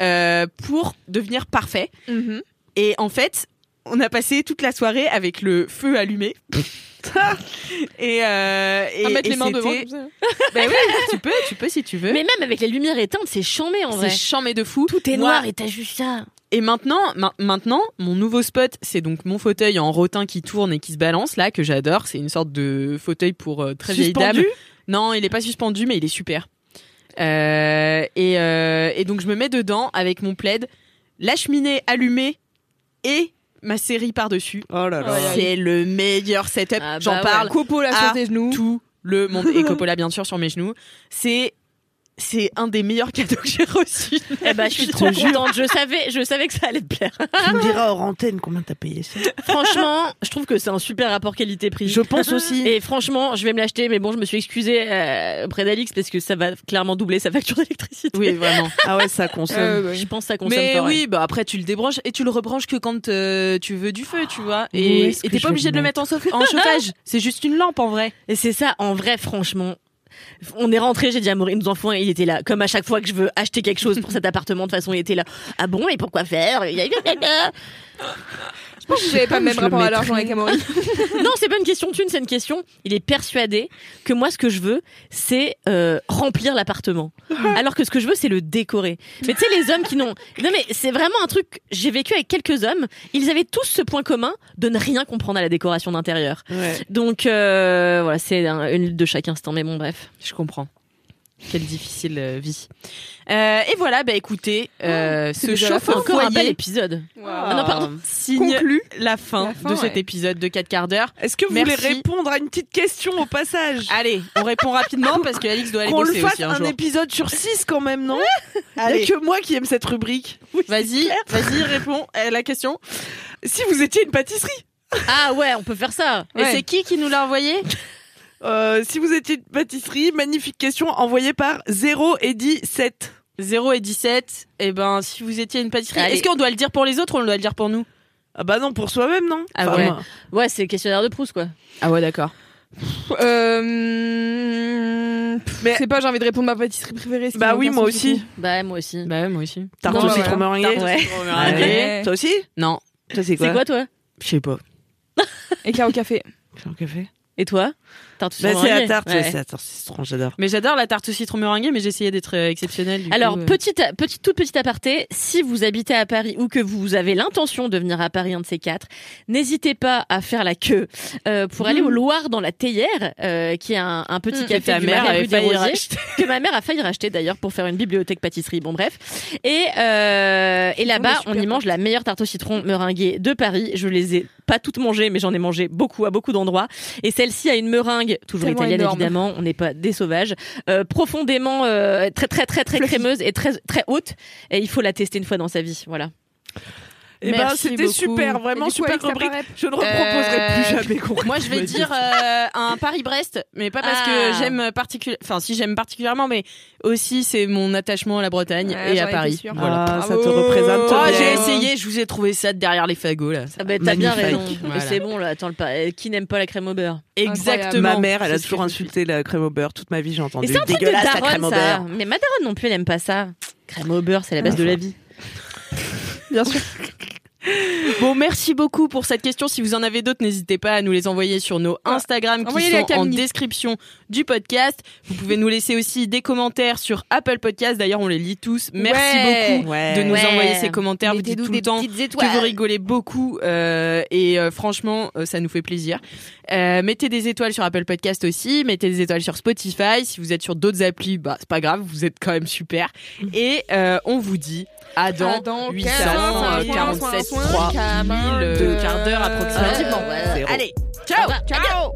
euh, pour devenir parfait. Mhm. Et en fait, on a passé toute la soirée avec le feu allumé. (laughs) et, euh, et À mettre et les mains devant. (laughs) Bah oui, tu peux, tu peux si tu veux. Mais même avec les lumières éteintes, c'est chambé en vrai. c'est chambé de fou. Tout est Moi- noir et t'as juste ça. Et maintenant, ma- maintenant, mon nouveau spot, c'est donc mon fauteuil en rotin qui tourne et qui se balance là que j'adore. C'est une sorte de fauteuil pour euh, très vieille dame. Suspendu? Non, il est pas suspendu, mais il est super. Euh, et, euh, et donc je me mets dedans avec mon plaid, la cheminée allumée et ma série par dessus. Oh là là. C'est le meilleur setup. Ah bah J'en ouais. parle Coppola à sur tes genoux. tout le monde et (laughs) Coppola bien sûr sur mes genoux. C'est c'est un des meilleurs cadeaux que j'ai reçus. Eh bah, je suis trop contente. Je savais, je savais que ça allait te plaire. (laughs) Tu me diras hors antenne combien t'as payé ça. franchement, je trouve que c'est un super rapport qualité-prix. Je pense aussi. Et franchement, je vais me l'acheter, mais bon, je me suis excusée euh, auprès d'Alix parce que ça va clairement doubler sa facture d'électricité. Oui, vraiment. Ah ouais, ça consomme. Euh, ouais. Je pense que ça consomme Mais ouais. oui, bah après tu le débranches et tu le rebranches que quand euh, tu veux du feu, tu vois. Et t'es pas obligé de le mettre en, en chauffage. (laughs) C'est juste une lampe en vrai. Et c'est ça, en vrai, franchement. On est rentré, j'ai dit à Maureen, nos enfants, il était là. Comme à chaque fois que je veux acheter quelque chose pour cet appartement, de toute façon, il était là. Ah bon, et pourquoi faire? Je pense que j'avais pas le même rapport à l'argent avec Amaury. (laughs) Non, c'est pas une question de thune, c'est une question. Il est persuadé que moi, ce que je veux, c'est euh, remplir l'appartement. (laughs) Alors que ce que je veux, c'est le décorer. Mais tu sais, les hommes qui n'ont. Non, mais c'est vraiment un truc. J'ai vécu avec quelques hommes. Ils avaient tous ce point commun de ne rien comprendre à la décoration d'intérieur. Ouais. Donc euh, voilà, c'est un- une lutte de chaque instant. Mais bon, bref. Je comprends. Quelle difficile euh, vie. Euh, et voilà, bah écoutez, euh, ce déjà la chauffe. Encore un bel foyer épisode. ah non, pardon. signe Conclut. la fin, La fin, de cet ouais. épisode de 4 quarts d'heure. Est-ce que vous Merci. voulez répondre à une petite question au passage? Allez, on répond rapidement parce que Alix doit aller Qu'on le bosser fasse aussi un, un jour. épisode sur 6 quand même, non? Il y Allez. a que moi qui aime cette rubrique. Vas-y, vas-y, réponds à la question. Si vous étiez une pâtisserie, Ah ouais, on peut faire ça. Et c'est qui qui nous l'a envoyé? Euh, si vous étiez une pâtisserie, magnifique question envoyée par 0 et 17. 0 et 17. Eh ben, si vous étiez une pâtisserie, Allez. est-ce qu'on doit le dire pour les autres ou on doit le dire pour nous? Ah bah non, pour soi-même, non? Ah ouais. moi- Ouais, c'est le questionnaire de Proust, quoi. Ah ouais, d'accord. Euh... Mais- Je sais pas, j'ai envie de répondre ma pâtisserie préférée. Bah oui, moi aussi. Bah, moi aussi. Bah ouais, moi aussi. Tarte au bah citron meringuée Ouais. Ouais. Toi aussi? Non, Toi, c'est quoi? C'est quoi, toi? Je sais pas. Éclair au café. Faire un café? Et toi Tarte au Bah, citron c'est la tarte, Ouais. c'est la tarte au citron, j'adore. Mais j'adore la tarte au citron meringuée, mais j'essayais d'être euh, exceptionnelle. du Alors, coup, euh. petite, petite, toute petite aparté, si vous habitez à Paris ou que vous avez l'intention de venir à Paris, un de ces quatre, n'hésitez pas à faire la queue euh, pour aller au Loir dans la Théière, euh, qui est un, un petit que café ta du mère avait failli Rosiers, racheter. (laughs) que ma mère a failli racheter d'ailleurs pour faire une bibliothèque pâtisserie. Bon bref. Et euh, et là-bas, on y mange la meilleure tarte au citron meringuée de Paris. Je les ai pas toutes mangées, mais j'en ai mangé beaucoup à beaucoup d'endroits. Et celle-ci a une meringue toujours Tellement italienne énorme. évidemment. On n'est pas des sauvages. Euh, profondément euh, très très très très crémeuse et très très haute. Et il faut la tester une fois dans sa vie. Voilà. Et ben, c'était super, vraiment super rubrique. Je ne reproposerai Euh, plus jamais qu'on Moi, je vais dire euh, un Paris-Brest, mais pas parce Ah. que j'aime particulièrement, enfin si j'aime particulièrement, mais aussi c'est mon attachement à la Bretagne Ouais, et à Paris. Voilà. Ah, ça te représente Oh, bien. j'ai essayé, je vous ai trouvé ça derrière les fagots là. Ah ben, t'as bien raison. C'est bon là. Attends, le pa- euh, qui n'aime pas la crème au beurre? Exactement. Ma mère, elle a toujours insulté la crème au beurre toute ma vie, j'ai entendu. Et c'est un truc de Dégueulasse, la crème daronne au ça. beurre. Mais ma daronne non plus, elle aime pas ça. Crème au beurre, c'est la base de la vie. Bien sûr. (laughs) Bon, merci beaucoup pour cette question. Si vous en avez d'autres, n'hésitez pas à nous les envoyer sur nos Instagram qui sont en description du podcast. Vous pouvez nous laisser aussi des commentaires sur Apple Podcast. D'ailleurs, on les lit tous. Merci Ouais. beaucoup Ouais. de nous Ouais. envoyer ces commentaires. Vous dites tout le temps que vous rigolez beaucoup euh, et euh, franchement, euh, ça nous fait plaisir. Mettez des étoiles sur Apple Podcast aussi. Mettez des étoiles sur Spotify. Si vous êtes sur d'autres applis, bah c'est pas grave, vous êtes quand même super. Et on vous dit À dans 847 3 000 quarts d'heure approximativement. Allez, ciao, ciao.